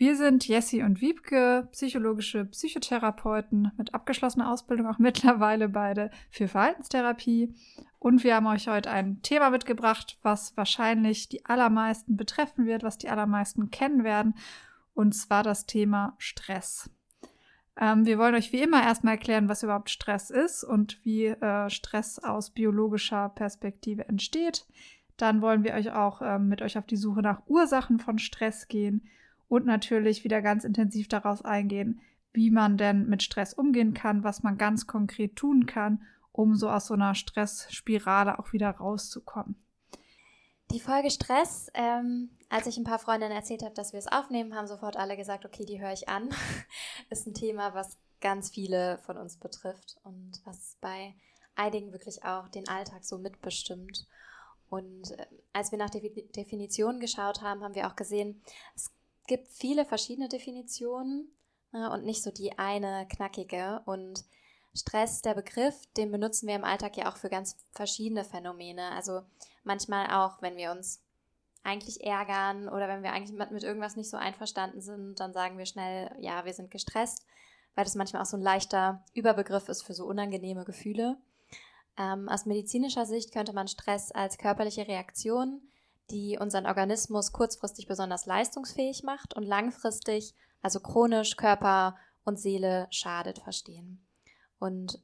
Wir sind Jessie und Wiebke, psychologische Psychotherapeuten mit abgeschlossener Ausbildung, auch mittlerweile beide für Verhaltenstherapie. Und wir haben euch heute ein Thema mitgebracht, was wahrscheinlich die allermeisten betreffen wird, was die allermeisten kennen werden, und zwar das Thema Stress. Ähm, wir wollen euch wie immer erstmal erklären, was überhaupt Stress ist und wie äh, Stress aus biologischer Perspektive entsteht. Dann wollen wir euch auch äh, mit euch auf die Suche nach Ursachen von Stress gehen und natürlich wieder ganz intensiv daraus eingehen, wie man denn mit Stress umgehen kann, was man ganz konkret tun kann, um so aus so einer Stressspirale auch wieder rauszukommen. Die Folge Stress, ähm, als ich ein paar Freundinnen erzählt habe, dass wir es aufnehmen, haben sofort alle gesagt, okay, die höre ich an. ist ein Thema, was ganz viele von uns betrifft und was bei einigen wirklich auch den Alltag so mitbestimmt. Und äh, als wir nach der Definition geschaut haben, haben wir auch gesehen, es gibt viele verschiedene Definitionen ne, und nicht so die eine knackige. Und Stress, der Begriff, den benutzen wir im Alltag ja auch für ganz verschiedene Phänomene. Also manchmal auch, wenn wir uns eigentlich ärgern oder wenn wir eigentlich mit, mit irgendwas nicht so einverstanden sind, dann sagen wir schnell, ja, wir sind gestresst, weil das manchmal auch so ein leichter Überbegriff ist für so unangenehme Gefühle. Ähm, aus medizinischer Sicht könnte man Stress als körperliche Reaktion die unseren Organismus kurzfristig besonders leistungsfähig macht und langfristig, also chronisch Körper und Seele schadet, verstehen. Und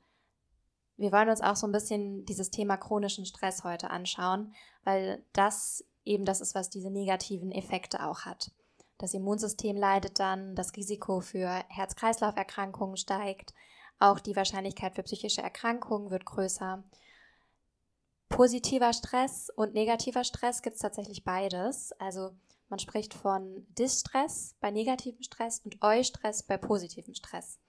wir wollen uns auch so ein bisschen dieses Thema chronischen Stress heute anschauen, weil das eben das ist, was diese negativen Effekte auch hat. Das Immunsystem leidet dann, das Risiko für Herz-Kreislauf-Erkrankungen steigt, auch die Wahrscheinlichkeit für psychische Erkrankungen wird größer positiver Stress und negativer Stress gibt es tatsächlich beides. Also man spricht von Distress bei negativem Stress und Eustress bei positivem Stress.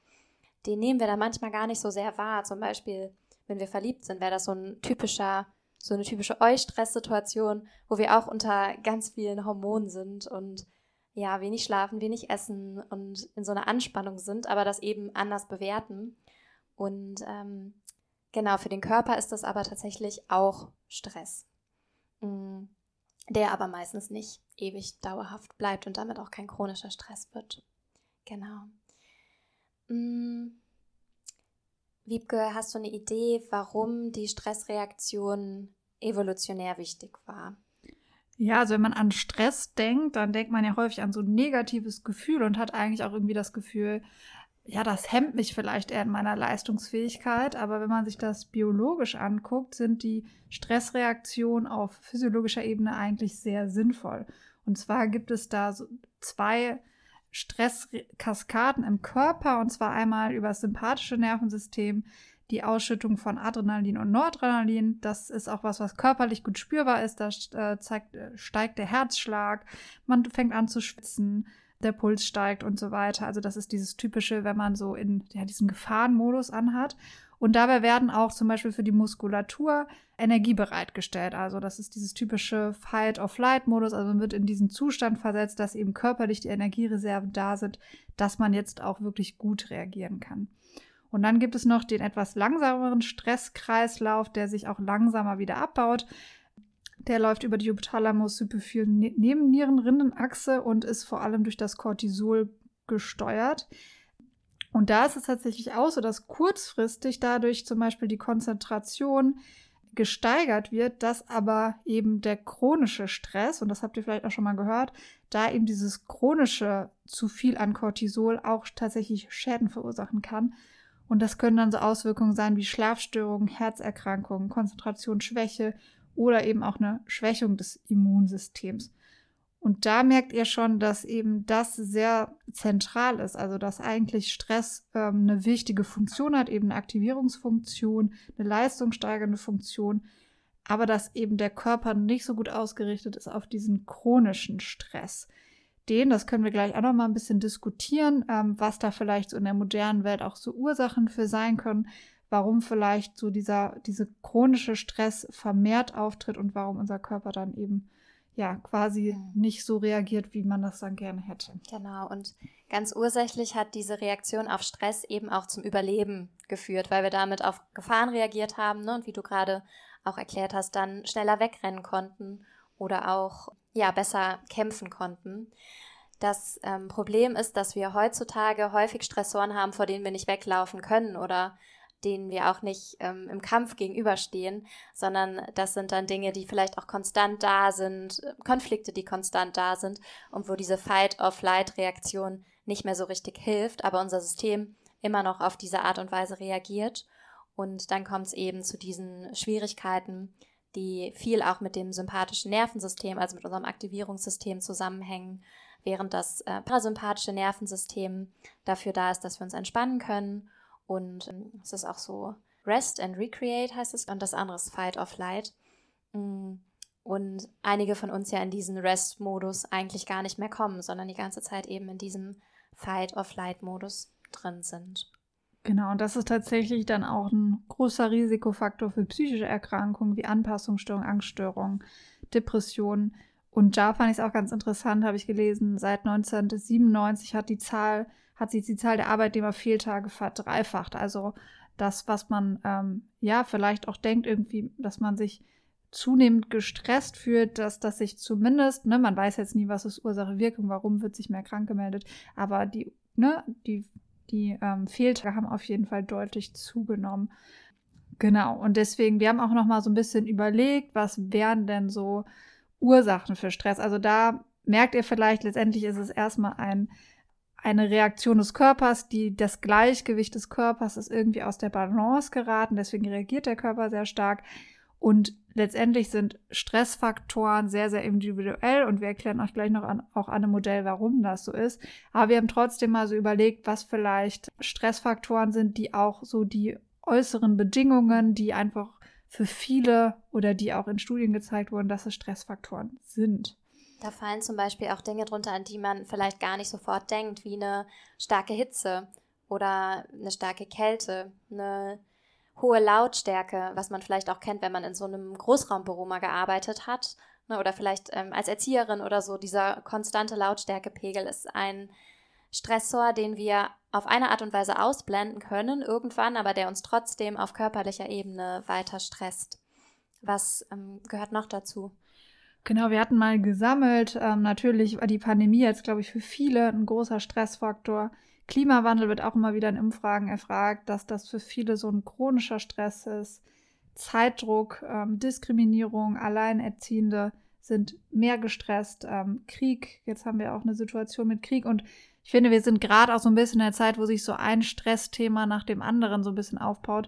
Den nehmen wir da manchmal gar nicht so sehr wahr. Zum Beispiel, wenn wir verliebt sind, wäre das so ein typischer, so eine typische Eustress-Situation, wo wir auch unter ganz vielen Hormonen sind und ja, wenig schlafen, wenig essen und in so einer Anspannung sind, aber das eben anders bewerten. Und ähm, Genau, für den Körper ist das aber tatsächlich auch Stress, mm, der aber meistens nicht ewig dauerhaft bleibt und damit auch kein chronischer Stress wird. Genau. Mm. Wiebke, hast du eine Idee, warum die Stressreaktion evolutionär wichtig war? Ja, also wenn man an Stress denkt, dann denkt man ja häufig an so ein negatives Gefühl und hat eigentlich auch irgendwie das Gefühl, ja, das hemmt mich vielleicht eher in meiner Leistungsfähigkeit, aber wenn man sich das biologisch anguckt, sind die Stressreaktionen auf physiologischer Ebene eigentlich sehr sinnvoll. Und zwar gibt es da so zwei Stresskaskaden im Körper, und zwar einmal über das sympathische Nervensystem, die Ausschüttung von Adrenalin und Noradrenalin. Das ist auch was, was körperlich gut spürbar ist. Da äh, äh, steigt der Herzschlag, man fängt an zu schwitzen der Puls steigt und so weiter. Also das ist dieses typische, wenn man so in ja, diesen Gefahrenmodus anhat. Und dabei werden auch zum Beispiel für die Muskulatur Energie bereitgestellt. Also das ist dieses typische Fight-of-Flight-Modus. Also man wird in diesen Zustand versetzt, dass eben körperlich die Energiereserven da sind, dass man jetzt auch wirklich gut reagieren kann. Und dann gibt es noch den etwas langsameren Stresskreislauf, der sich auch langsamer wieder abbaut. Der läuft über die Hypothalamus-Hypophysen-Nebennierenrindenachse und ist vor allem durch das Cortisol gesteuert. Und da ist es tatsächlich auch so, dass kurzfristig dadurch zum Beispiel die Konzentration gesteigert wird, dass aber eben der chronische Stress, und das habt ihr vielleicht auch schon mal gehört, da eben dieses chronische zu viel an Cortisol auch tatsächlich Schäden verursachen kann. Und das können dann so Auswirkungen sein wie Schlafstörungen, Herzerkrankungen, Konzentrationsschwäche oder eben auch eine Schwächung des Immunsystems. Und da merkt ihr schon, dass eben das sehr zentral ist, also dass eigentlich Stress ähm, eine wichtige Funktion hat, eben eine Aktivierungsfunktion, eine leistungssteigernde Funktion, aber dass eben der Körper nicht so gut ausgerichtet ist auf diesen chronischen Stress. Den, das können wir gleich auch noch mal ein bisschen diskutieren, ähm, was da vielleicht so in der modernen Welt auch so Ursachen für sein können, warum vielleicht so dieser, diese chronische Stress vermehrt auftritt und warum unser Körper dann eben ja quasi mhm. nicht so reagiert, wie man das dann gerne hätte. Genau, und ganz ursächlich hat diese Reaktion auf Stress eben auch zum Überleben geführt, weil wir damit auf Gefahren reagiert haben ne? und wie du gerade auch erklärt hast, dann schneller wegrennen konnten oder auch ja besser kämpfen konnten. Das ähm, Problem ist, dass wir heutzutage häufig Stressoren haben, vor denen wir nicht weglaufen können oder denen wir auch nicht ähm, im Kampf gegenüberstehen, sondern das sind dann Dinge, die vielleicht auch konstant da sind, Konflikte, die konstant da sind und wo diese Fight-of-Flight-Reaktion nicht mehr so richtig hilft, aber unser System immer noch auf diese Art und Weise reagiert. Und dann kommt es eben zu diesen Schwierigkeiten, die viel auch mit dem sympathischen Nervensystem, also mit unserem Aktivierungssystem zusammenhängen, während das äh, parasympathische Nervensystem dafür da ist, dass wir uns entspannen können und ähm, es ist auch so Rest and Recreate heißt es und das andere ist Fight or Flight. Mm, und einige von uns ja in diesen Rest-Modus eigentlich gar nicht mehr kommen, sondern die ganze Zeit eben in diesem Fight or Flight-Modus drin sind. Genau, und das ist tatsächlich dann auch ein großer Risikofaktor für psychische Erkrankungen wie Anpassungsstörungen, Angststörungen, Depressionen. Und da fand ich es auch ganz interessant, habe ich gelesen, seit 1997 hat die Zahl hat sich die Zahl der Arbeitnehmerfehltage verdreifacht. Also das, was man ähm, ja vielleicht auch denkt, irgendwie, dass man sich zunehmend gestresst fühlt, dass das sich zumindest, ne, man weiß jetzt nie, was ist Ursache, Wirkung, warum wird sich mehr krank gemeldet, aber die, ne, die, die ähm, Fehltage haben auf jeden Fall deutlich zugenommen. Genau, und deswegen, wir haben auch noch mal so ein bisschen überlegt, was wären denn so Ursachen für Stress. Also da merkt ihr vielleicht, letztendlich ist es erstmal ein eine Reaktion des Körpers, die das Gleichgewicht des Körpers ist irgendwie aus der Balance geraten, deswegen reagiert der Körper sehr stark und letztendlich sind Stressfaktoren sehr, sehr individuell und wir erklären euch gleich noch an, auch an einem Modell, warum das so ist. Aber wir haben trotzdem mal so überlegt, was vielleicht Stressfaktoren sind, die auch so die äußeren Bedingungen, die einfach für viele oder die auch in Studien gezeigt wurden, dass es Stressfaktoren sind. Da fallen zum Beispiel auch Dinge drunter, an die man vielleicht gar nicht sofort denkt, wie eine starke Hitze oder eine starke Kälte, eine hohe Lautstärke, was man vielleicht auch kennt, wenn man in so einem Großraumbüro mal gearbeitet hat. Ne, oder vielleicht ähm, als Erzieherin oder so. Dieser konstante Lautstärkepegel ist ein Stressor, den wir auf eine Art und Weise ausblenden können irgendwann, aber der uns trotzdem auf körperlicher Ebene weiter stresst. Was ähm, gehört noch dazu? Genau, wir hatten mal gesammelt. Ähm, natürlich war die Pandemie jetzt, glaube ich, für viele ein großer Stressfaktor. Klimawandel wird auch immer wieder in Umfragen erfragt, dass das für viele so ein chronischer Stress ist. Zeitdruck, ähm, Diskriminierung, Alleinerziehende sind mehr gestresst. Ähm, Krieg, jetzt haben wir auch eine Situation mit Krieg und ich finde, wir sind gerade auch so ein bisschen in der Zeit, wo sich so ein Stressthema nach dem anderen so ein bisschen aufbaut,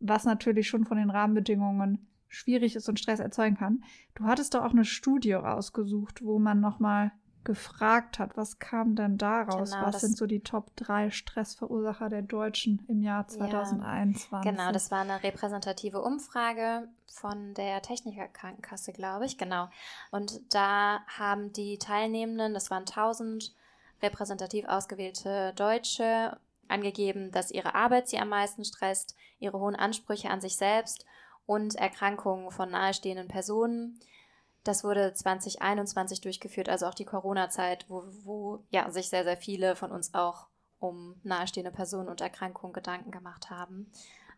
was natürlich schon von den Rahmenbedingungen schwierig ist und Stress erzeugen kann. Du hattest doch auch eine Studie rausgesucht, wo man nochmal gefragt hat, was kam denn daraus? Genau, was sind so die Top 3 Stressverursacher der Deutschen im Jahr 2021? Ja, genau, das war eine repräsentative Umfrage von der Technikerkrankenkasse, glaube ich, genau. Und da haben die Teilnehmenden, das waren 1000 repräsentativ ausgewählte Deutsche, angegeben, dass ihre Arbeit sie am meisten stresst, ihre hohen Ansprüche an sich selbst und Erkrankungen von nahestehenden Personen. Das wurde 2021 durchgeführt, also auch die Corona-Zeit, wo, wo ja, sich sehr, sehr viele von uns auch um nahestehende Personen und Erkrankungen Gedanken gemacht haben.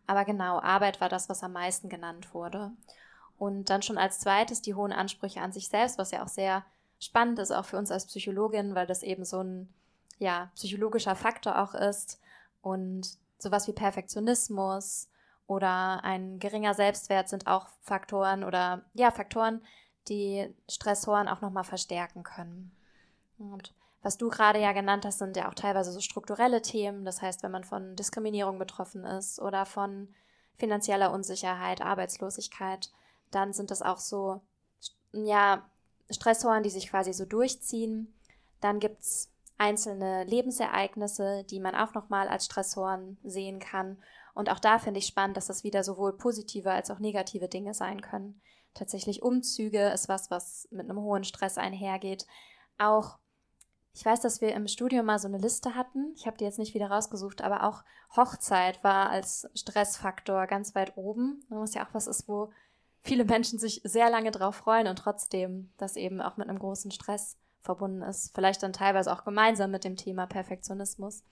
Aber genau, Arbeit war das, was am meisten genannt wurde. Und dann schon als zweites die hohen Ansprüche an sich selbst, was ja auch sehr spannend ist, auch für uns als Psychologin, weil das eben so ein ja, psychologischer Faktor auch ist. Und sowas wie Perfektionismus, oder ein geringer Selbstwert sind auch Faktoren oder ja, Faktoren, die Stressoren auch nochmal verstärken können. Und was du gerade ja genannt hast, sind ja auch teilweise so strukturelle Themen. Das heißt, wenn man von Diskriminierung betroffen ist oder von finanzieller Unsicherheit, Arbeitslosigkeit, dann sind das auch so, ja, Stressoren, die sich quasi so durchziehen. Dann gibt es einzelne Lebensereignisse, die man auch nochmal als Stressoren sehen kann. Und auch da finde ich spannend, dass das wieder sowohl positive als auch negative Dinge sein können. Tatsächlich Umzüge ist was, was mit einem hohen Stress einhergeht. Auch Ich weiß, dass wir im Studio mal so eine Liste hatten. Ich habe die jetzt nicht wieder rausgesucht, aber auch Hochzeit war als Stressfaktor ganz weit oben. Was ja auch was ist, wo viele Menschen sich sehr lange drauf freuen und trotzdem das eben auch mit einem großen Stress verbunden ist. Vielleicht dann teilweise auch gemeinsam mit dem Thema Perfektionismus.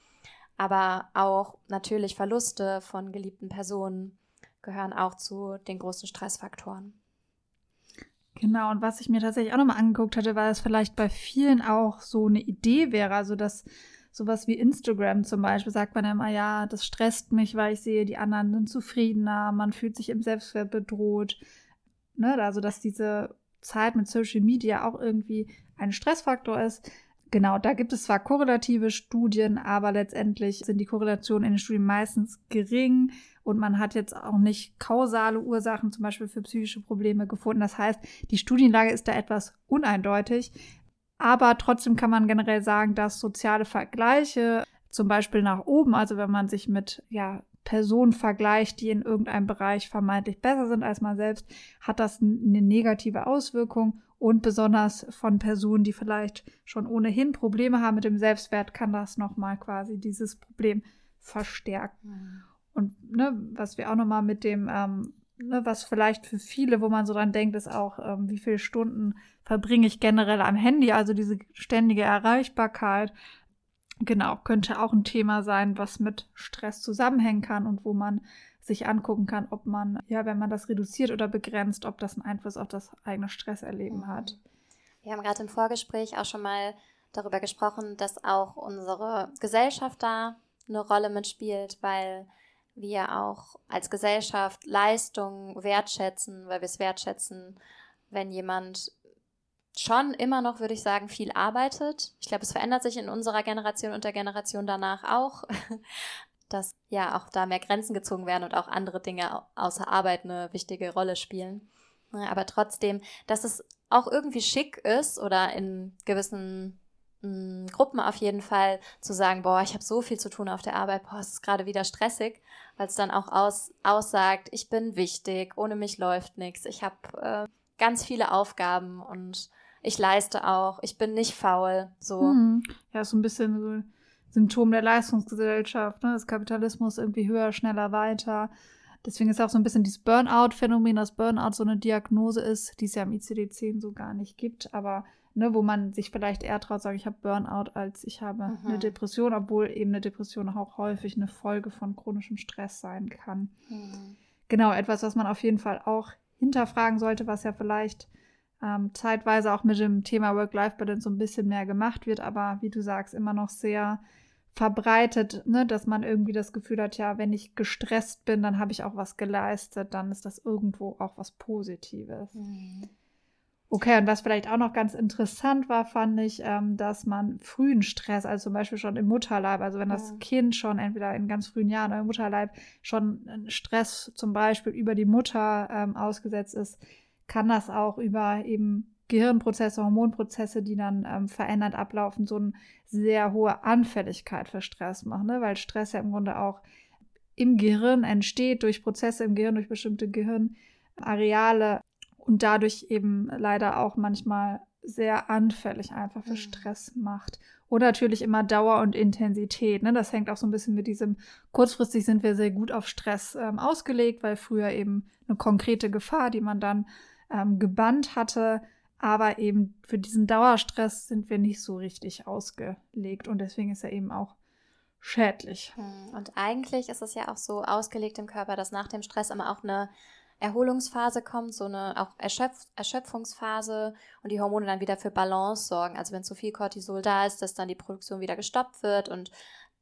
Aber auch natürlich Verluste von geliebten Personen gehören auch zu den großen Stressfaktoren. Genau, und was ich mir tatsächlich auch nochmal angeguckt hatte, war, dass vielleicht bei vielen auch so eine Idee wäre, also dass sowas wie Instagram zum Beispiel, sagt man immer, ja, das stresst mich, weil ich sehe, die anderen sind zufriedener, man fühlt sich im Selbstwert bedroht. Ne? Also, dass diese Zeit mit Social Media auch irgendwie ein Stressfaktor ist. Genau, da gibt es zwar korrelative Studien, aber letztendlich sind die Korrelationen in den Studien meistens gering und man hat jetzt auch nicht kausale Ursachen zum Beispiel für psychische Probleme gefunden. Das heißt, die Studienlage ist da etwas uneindeutig, aber trotzdem kann man generell sagen, dass soziale Vergleiche zum Beispiel nach oben, also wenn man sich mit ja, Personen vergleicht, die in irgendeinem Bereich vermeintlich besser sind als man selbst, hat das eine negative Auswirkung und besonders von Personen, die vielleicht schon ohnehin Probleme haben mit dem Selbstwert, kann das nochmal quasi dieses Problem verstärken. Mhm. Und ne, was wir auch nochmal mit dem, ähm, ne, was vielleicht für viele, wo man so dran denkt, ist auch, ähm, wie viele Stunden verbringe ich generell am Handy, also diese ständige Erreichbarkeit. Genau, könnte auch ein Thema sein, was mit Stress zusammenhängen kann und wo man sich angucken kann, ob man, ja, wenn man das reduziert oder begrenzt, ob das einen Einfluss auf das eigene Stresserleben hat. Wir haben gerade im Vorgespräch auch schon mal darüber gesprochen, dass auch unsere Gesellschaft da eine Rolle mitspielt, weil wir auch als Gesellschaft Leistung wertschätzen, weil wir es wertschätzen, wenn jemand schon immer noch, würde ich sagen, viel arbeitet. Ich glaube, es verändert sich in unserer Generation und der Generation danach auch, dass ja auch da mehr Grenzen gezogen werden und auch andere Dinge außer Arbeit eine wichtige Rolle spielen. Aber trotzdem, dass es auch irgendwie schick ist oder in gewissen mh, Gruppen auf jeden Fall zu sagen, boah, ich habe so viel zu tun auf der Arbeit, boah, es ist gerade wieder stressig, weil es dann auch aus, aussagt, ich bin wichtig, ohne mich läuft nichts, ich habe äh, ganz viele Aufgaben und ich leiste auch, ich bin nicht faul, so. Hm. Ja, so ein bisschen so Symptom der Leistungsgesellschaft, ne? das Kapitalismus irgendwie höher, schneller, weiter. Deswegen ist auch so ein bisschen dieses Burnout-Phänomen, dass Burnout so eine Diagnose ist, die es ja im ICD-10 so gar nicht gibt, aber ne, wo man sich vielleicht eher traut, sagen, ich habe Burnout, als ich habe mhm. eine Depression, obwohl eben eine Depression auch häufig eine Folge von chronischem Stress sein kann. Mhm. Genau, etwas, was man auf jeden Fall auch hinterfragen sollte, was ja vielleicht ähm, zeitweise auch mit dem Thema Work-Life-Balance so ein bisschen mehr gemacht wird, aber wie du sagst, immer noch sehr verbreitet, ne, dass man irgendwie das Gefühl hat, ja, wenn ich gestresst bin, dann habe ich auch was geleistet, dann ist das irgendwo auch was Positives. Mhm. Okay, und was vielleicht auch noch ganz interessant war, fand ich, ähm, dass man frühen Stress, also zum Beispiel schon im Mutterleib, also wenn das Kind schon entweder in ganz frühen Jahren oder im Mutterleib schon Stress zum Beispiel über die Mutter ähm, ausgesetzt ist, kann das auch über eben Gehirnprozesse, Hormonprozesse, die dann ähm, verändert ablaufen, so eine sehr hohe Anfälligkeit für Stress machen, ne? weil Stress ja im Grunde auch im Gehirn entsteht, durch Prozesse im Gehirn, durch bestimmte Gehirnareale und dadurch eben leider auch manchmal sehr anfällig einfach für mhm. Stress macht. Und natürlich immer Dauer und Intensität. Ne? Das hängt auch so ein bisschen mit diesem, kurzfristig sind wir sehr gut auf Stress ähm, ausgelegt, weil früher eben eine konkrete Gefahr, die man dann ähm, gebannt hatte. Aber eben für diesen Dauerstress sind wir nicht so richtig ausgelegt. Und deswegen ist er eben auch schädlich. Hm, und eigentlich ist es ja auch so ausgelegt im Körper, dass nach dem Stress immer auch eine Erholungsphase kommt, so eine auch Erschöpf Erschöpfungsphase und die Hormone dann wieder für Balance sorgen. Also wenn zu viel Cortisol da ist, dass dann die Produktion wieder gestoppt wird und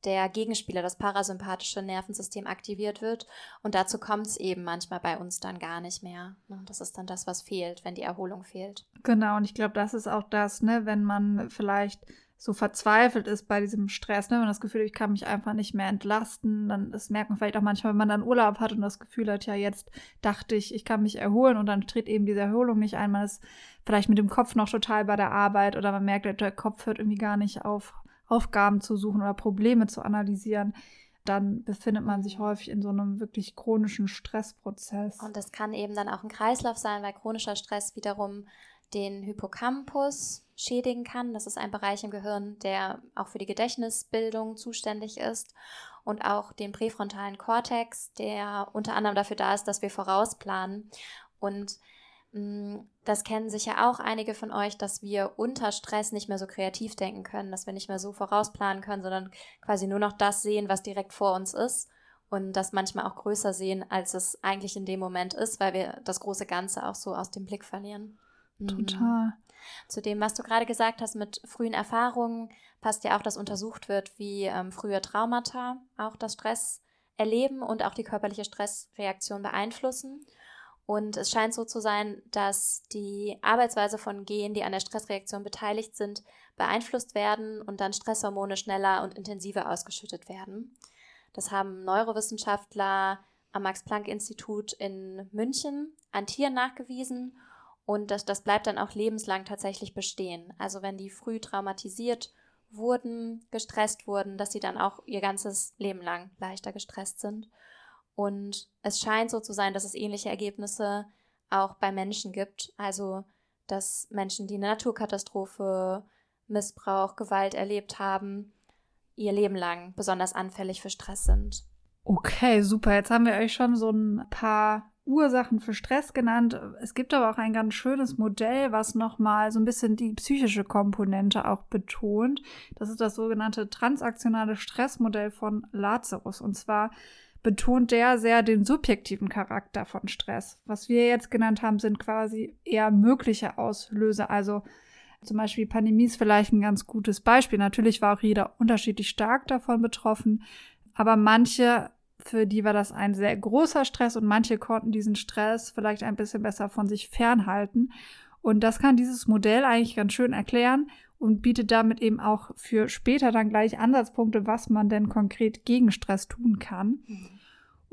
der Gegenspieler, das parasympathische Nervensystem aktiviert wird. Und dazu kommt es eben manchmal bei uns dann gar nicht mehr. Ne? Das ist dann das, was fehlt, wenn die Erholung fehlt. Genau, und ich glaube, das ist auch das, ne, wenn man vielleicht so verzweifelt ist bei diesem Stress, ne? wenn man das Gefühl hat, ich kann mich einfach nicht mehr entlasten, dann das merkt man vielleicht auch manchmal, wenn man dann Urlaub hat und das Gefühl hat, ja, jetzt dachte ich, ich kann mich erholen und dann tritt eben diese Erholung nicht ein. Man ist vielleicht mit dem Kopf noch total bei der Arbeit oder man merkt, der Kopf hört irgendwie gar nicht auf, Aufgaben zu suchen oder Probleme zu analysieren dann befindet man sich häufig in so einem wirklich chronischen Stressprozess. Und das kann eben dann auch ein Kreislauf sein, weil chronischer Stress wiederum den Hippocampus schädigen kann. Das ist ein Bereich im Gehirn, der auch für die Gedächtnisbildung zuständig ist. Und auch den präfrontalen Kortex, der unter anderem dafür da ist, dass wir vorausplanen. Und das kennen sicher auch einige von euch, dass wir unter Stress nicht mehr so kreativ denken können, dass wir nicht mehr so vorausplanen können, sondern quasi nur noch das sehen, was direkt vor uns ist und das manchmal auch größer sehen, als es eigentlich in dem Moment ist, weil wir das große Ganze auch so aus dem Blick verlieren. Mhm. Total. Zu dem, was du gerade gesagt hast mit frühen Erfahrungen, passt ja auch, dass untersucht wird, wie ähm, frühe Traumata auch das Stress erleben und auch die körperliche Stressreaktion beeinflussen. Und es scheint so zu sein, dass die Arbeitsweise von Genen, die an der Stressreaktion beteiligt sind, beeinflusst werden und dann Stresshormone schneller und intensiver ausgeschüttet werden. Das haben Neurowissenschaftler am Max-Planck-Institut in München an Tieren nachgewiesen und das, das bleibt dann auch lebenslang tatsächlich bestehen. Also wenn die früh traumatisiert wurden, gestresst wurden, dass sie dann auch ihr ganzes Leben lang leichter gestresst sind. Und es scheint so zu sein, dass es ähnliche Ergebnisse auch bei Menschen gibt. Also, dass Menschen, die eine Naturkatastrophe, Missbrauch, Gewalt erlebt haben, ihr Leben lang besonders anfällig für Stress sind. Okay, super. Jetzt haben wir euch schon so ein paar Ursachen für Stress genannt. Es gibt aber auch ein ganz schönes Modell, was nochmal so ein bisschen die psychische Komponente auch betont. Das ist das sogenannte transaktionale Stressmodell von Lazarus. Und zwar betont der sehr den subjektiven Charakter von Stress. Was wir jetzt genannt haben, sind quasi eher mögliche Auslöser. Also zum Beispiel Pandemie ist vielleicht ein ganz gutes Beispiel. Natürlich war auch jeder unterschiedlich stark davon betroffen, aber manche für die war das ein sehr großer Stress und manche konnten diesen Stress vielleicht ein bisschen besser von sich fernhalten. Und das kann dieses Modell eigentlich ganz schön erklären und bietet damit eben auch für später dann gleich Ansatzpunkte, was man denn konkret gegen Stress tun kann.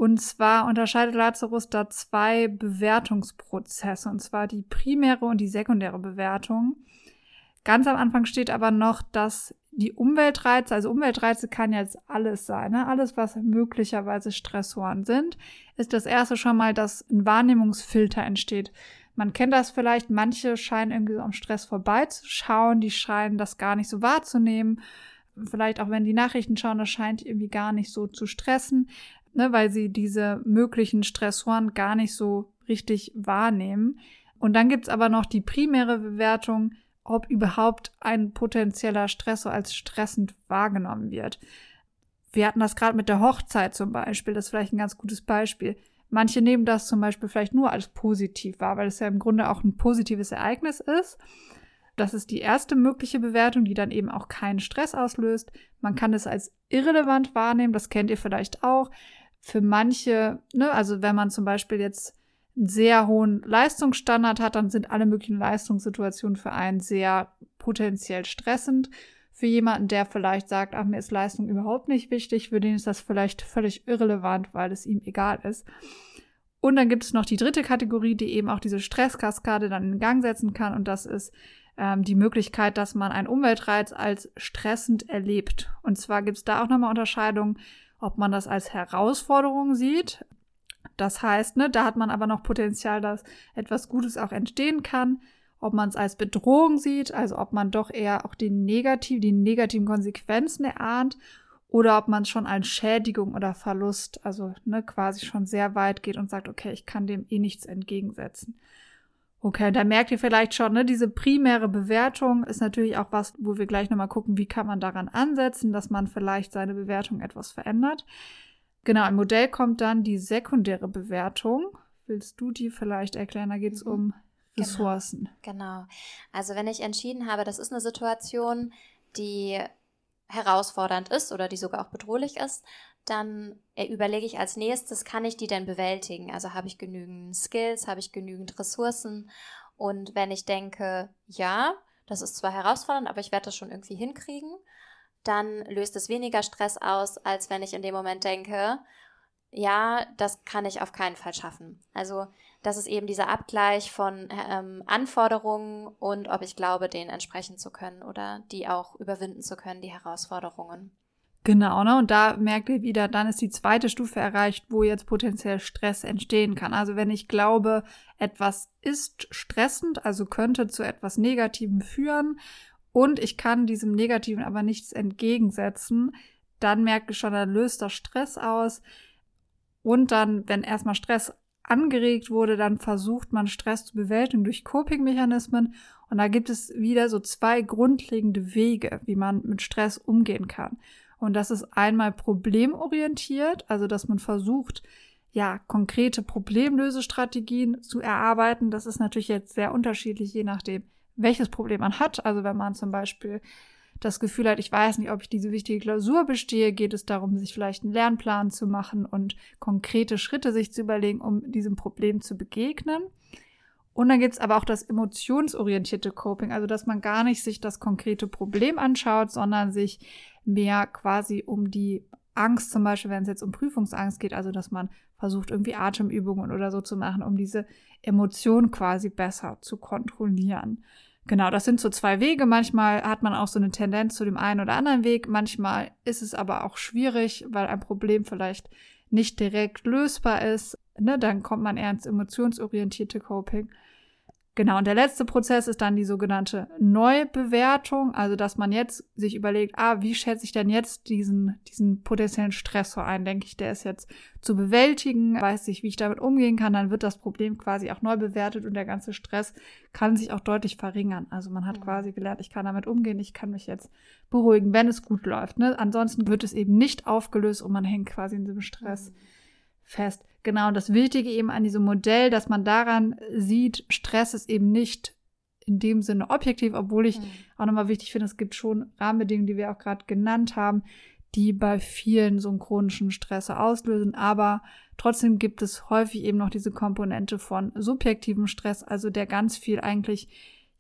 Und zwar unterscheidet Lazarus da zwei Bewertungsprozesse, und zwar die primäre und die sekundäre Bewertung. Ganz am Anfang steht aber noch, dass die Umweltreize, also Umweltreize kann jetzt alles sein, ne? alles, was möglicherweise Stressoren sind, ist das erste schon mal, dass ein Wahrnehmungsfilter entsteht. Man kennt das vielleicht, manche scheinen irgendwie so am Stress vorbeizuschauen, die scheinen das gar nicht so wahrzunehmen. Vielleicht auch wenn die Nachrichten schauen, das scheint irgendwie gar nicht so zu stressen, ne? weil sie diese möglichen Stressoren gar nicht so richtig wahrnehmen. Und dann gibt's aber noch die primäre Bewertung, ob überhaupt ein potenzieller Stressor als stressend wahrgenommen wird. Wir hatten das gerade mit der Hochzeit zum Beispiel, das ist vielleicht ein ganz gutes Beispiel. Manche nehmen das zum Beispiel vielleicht nur als positiv wahr, weil es ja im Grunde auch ein positives Ereignis ist. Das ist die erste mögliche Bewertung, die dann eben auch keinen Stress auslöst. Man kann es als irrelevant wahrnehmen, das kennt ihr vielleicht auch. Für manche, ne, also wenn man zum Beispiel jetzt einen sehr hohen Leistungsstandard hat, dann sind alle möglichen Leistungssituationen für einen sehr potenziell stressend. Für jemanden, der vielleicht sagt, ach, mir ist Leistung überhaupt nicht wichtig, für den ist das vielleicht völlig irrelevant, weil es ihm egal ist. Und dann gibt es noch die dritte Kategorie, die eben auch diese Stresskaskade dann in Gang setzen kann. Und das ist ähm, die Möglichkeit, dass man einen Umweltreiz als stressend erlebt. Und zwar gibt es da auch nochmal Unterscheidungen, ob man das als Herausforderung sieht, das heißt, ne, da hat man aber noch Potenzial, dass etwas Gutes auch entstehen kann. Ob man es als Bedrohung sieht, also ob man doch eher auch die, negativ, die negativen Konsequenzen erahnt oder ob man es schon als Schädigung oder Verlust, also ne, quasi schon sehr weit geht und sagt, okay, ich kann dem eh nichts entgegensetzen. Okay, da merkt ihr vielleicht schon, ne, diese primäre Bewertung ist natürlich auch was, wo wir gleich nochmal gucken, wie kann man daran ansetzen, dass man vielleicht seine Bewertung etwas verändert. Genau, im Modell kommt dann die sekundäre Bewertung. Willst du die vielleicht erklären? Da geht es mhm. um genau. Ressourcen. Genau, genau. Also wenn ich entschieden habe, das ist eine Situation, die herausfordernd ist oder die sogar auch bedrohlich ist, dann überlege ich als nächstes, kann ich die denn bewältigen? Also habe ich genügend Skills, habe ich genügend Ressourcen? Und wenn ich denke, ja, das ist zwar herausfordernd, aber ich werde das schon irgendwie hinkriegen, dann löst es weniger Stress aus, als wenn ich in dem Moment denke, ja, das kann ich auf keinen Fall schaffen. Also das ist eben dieser Abgleich von ähm, Anforderungen und ob ich glaube, denen entsprechen zu können oder die auch überwinden zu können, die Herausforderungen. Genau, ne? Und da merkt ihr wieder, dann ist die zweite Stufe erreicht, wo jetzt potenziell Stress entstehen kann. Also wenn ich glaube, etwas ist stressend, also könnte zu etwas Negativem führen und ich kann diesem Negativen aber nichts entgegensetzen, dann merke ich schon, dann löst das Stress aus. Und dann, wenn erstmal Stress angeregt wurde, dann versucht man Stress zu bewältigen durch Coping-Mechanismen. Und da gibt es wieder so zwei grundlegende Wege, wie man mit Stress umgehen kann. Und das ist einmal problemorientiert, also dass man versucht, ja, konkrete Problemlösestrategien zu erarbeiten. Das ist natürlich jetzt sehr unterschiedlich, je nachdem, welches Problem man hat. Also wenn man zum Beispiel das Gefühl hat, ich weiß nicht, ob ich diese wichtige Klausur bestehe, geht es darum, sich vielleicht einen Lernplan zu machen und konkrete Schritte sich zu überlegen, um diesem Problem zu begegnen. Und dann gibt es aber auch das emotionsorientierte Coping, also dass man gar nicht sich das konkrete Problem anschaut, sondern sich mehr quasi um die Angst, zum Beispiel, wenn es jetzt um Prüfungsangst geht, also dass man versucht, irgendwie Atemübungen oder so zu machen, um diese Emotion quasi besser zu kontrollieren. Genau, das sind so zwei Wege. Manchmal hat man auch so eine Tendenz zu dem einen oder anderen Weg. Manchmal ist es aber auch schwierig, weil ein Problem vielleicht nicht direkt lösbar ist. Ne, dann kommt man eher ins emotionsorientierte Coping. Genau, und der letzte Prozess ist dann die sogenannte Neubewertung, also dass man jetzt sich überlegt, ah, wie schätze ich denn jetzt diesen, diesen potenziellen Stressor ein? Denke ich, der ist jetzt zu bewältigen, weiß ich, wie ich damit umgehen kann, dann wird das Problem quasi auch neu bewertet und der ganze Stress kann sich auch deutlich verringern. Also man hat mhm. quasi gelernt, ich kann damit umgehen, ich kann mich jetzt beruhigen, wenn es gut läuft. Ne? Ansonsten wird es eben nicht aufgelöst und man hängt quasi in diesem Stress. Mhm fest. Genau, und das Wichtige eben an diesem Modell, dass man daran sieht, Stress ist eben nicht in dem Sinne objektiv, obwohl ich mhm. auch nochmal wichtig finde, es gibt schon Rahmenbedingungen, die wir auch gerade genannt haben, die bei vielen so einen chronischen Stress auslösen. Aber trotzdem gibt es häufig eben noch diese Komponente von subjektivem Stress, also der ganz viel eigentlich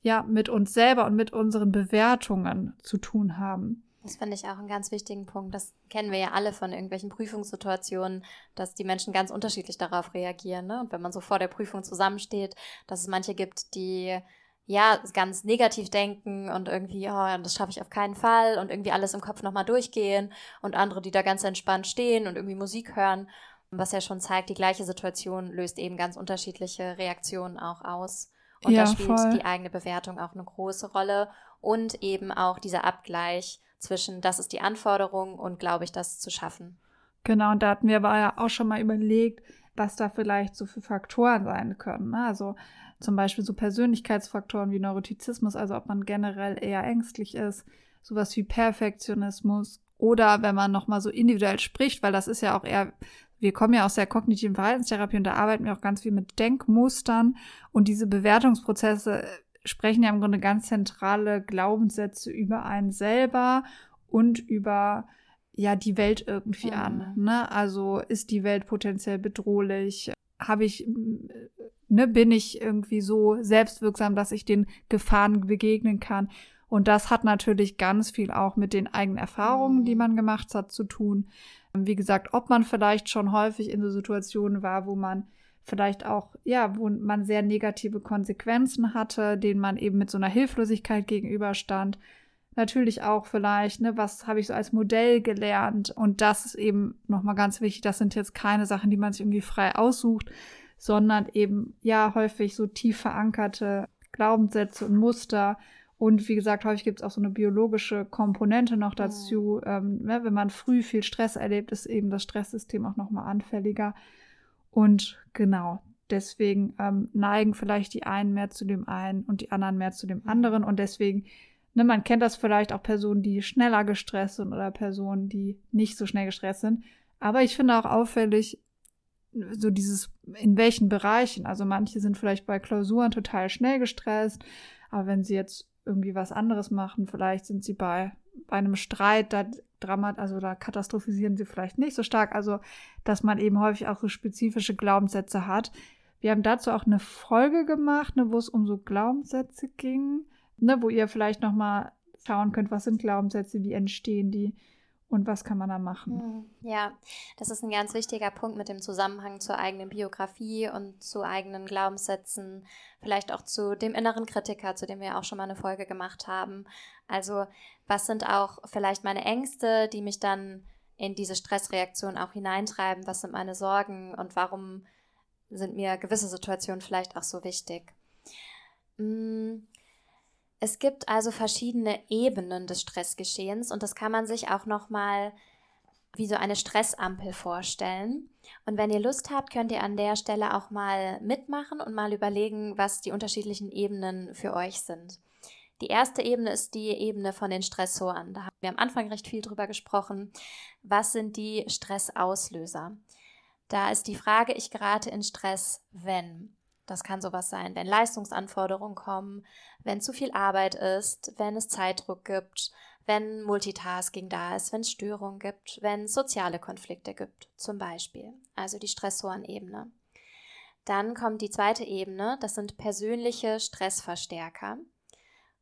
ja mit uns selber und mit unseren Bewertungen zu tun haben. Das finde ich auch einen ganz wichtigen Punkt. Das kennen wir ja alle von irgendwelchen Prüfungssituationen, dass die Menschen ganz unterschiedlich darauf reagieren. Ne? Und wenn man so vor der Prüfung zusammensteht, dass es manche gibt, die ja ganz negativ denken und irgendwie, oh, das schaffe ich auf keinen Fall und irgendwie alles im Kopf nochmal durchgehen und andere, die da ganz entspannt stehen und irgendwie Musik hören. Was ja schon zeigt, die gleiche Situation löst eben ganz unterschiedliche Reaktionen auch aus. Und ja, da spielt voll. die eigene Bewertung auch eine große Rolle und eben auch dieser Abgleich zwischen, das ist die Anforderung und glaube ich, das zu schaffen. Genau, und da hatten wir aber ja auch schon mal überlegt, was da vielleicht so für Faktoren sein können. Ne? Also zum Beispiel so Persönlichkeitsfaktoren wie Neurotizismus, also ob man generell eher ängstlich ist, sowas wie Perfektionismus oder wenn man nochmal so individuell spricht, weil das ist ja auch eher, wir kommen ja aus der kognitiven Verhaltenstherapie und da arbeiten wir auch ganz viel mit Denkmustern und diese Bewertungsprozesse sprechen ja im Grunde ganz zentrale Glaubenssätze über einen selber und über ja die Welt irgendwie mhm. an. Ne? Also ist die Welt potenziell bedrohlich? Habe ich, ne, bin ich irgendwie so selbstwirksam, dass ich den Gefahren begegnen kann? Und das hat natürlich ganz viel auch mit den eigenen Erfahrungen, die mhm. man gemacht hat, zu tun. Wie gesagt, ob man vielleicht schon häufig in so Situationen war, wo man vielleicht auch, ja, wo man sehr negative Konsequenzen hatte, denen man eben mit so einer Hilflosigkeit gegenüberstand. Natürlich auch vielleicht, ne, was habe ich so als Modell gelernt? Und das ist eben nochmal ganz wichtig. Das sind jetzt keine Sachen, die man sich irgendwie frei aussucht, sondern eben, ja, häufig so tief verankerte Glaubenssätze und Muster. Und wie gesagt, häufig gibt es auch so eine biologische Komponente noch dazu. Mhm. Ähm, ne, wenn man früh viel Stress erlebt, ist eben das Stresssystem auch nochmal anfälliger. Und genau, deswegen ähm, neigen vielleicht die einen mehr zu dem einen und die anderen mehr zu dem anderen. Und deswegen, ne, man kennt das vielleicht auch Personen, die schneller gestresst sind oder Personen, die nicht so schnell gestresst sind. Aber ich finde auch auffällig, so dieses, in welchen Bereichen. Also manche sind vielleicht bei Klausuren total schnell gestresst, aber wenn sie jetzt irgendwie was anderes machen, vielleicht sind sie bei, bei einem Streit, da dramat, also da katastrophisieren sie vielleicht nicht so stark. Also, dass man eben häufig auch so spezifische Glaubenssätze hat. Wir haben dazu auch eine Folge gemacht, ne, wo es um so Glaubenssätze ging, ne, wo ihr vielleicht noch mal schauen könnt, was sind Glaubenssätze, wie entstehen die. Und was kann man da machen? Hm, ja, das ist ein ganz wichtiger Punkt mit dem Zusammenhang zur eigenen Biografie und zu eigenen Glaubenssätzen, vielleicht auch zu dem inneren Kritiker, zu dem wir auch schon mal eine Folge gemacht haben. Also, was sind auch vielleicht meine Ängste, die mich dann in diese Stressreaktion auch hineintreiben? Was sind meine Sorgen und warum sind mir gewisse Situationen vielleicht auch so wichtig? Hm, es gibt also verschiedene Ebenen des Stressgeschehens und das kann man sich auch noch mal wie so eine Stressampel vorstellen. Und wenn ihr Lust habt, könnt ihr an der Stelle auch mal mitmachen und mal überlegen, was die unterschiedlichen Ebenen für euch sind. Die erste Ebene ist die Ebene von den Stressoren. Da haben wir am Anfang recht viel drüber gesprochen. Was sind die Stressauslöser? Da ist die Frage, ich gerate in Stress, wenn. Das kann sowas sein, wenn Leistungsanforderungen kommen, wenn zu viel Arbeit ist, wenn es Zeitdruck gibt, wenn Multitasking da ist, wenn es Störungen gibt, wenn es soziale Konflikte gibt, zum Beispiel. Also die Stressorenebene. Dann kommt die zweite Ebene, das sind persönliche Stressverstärker.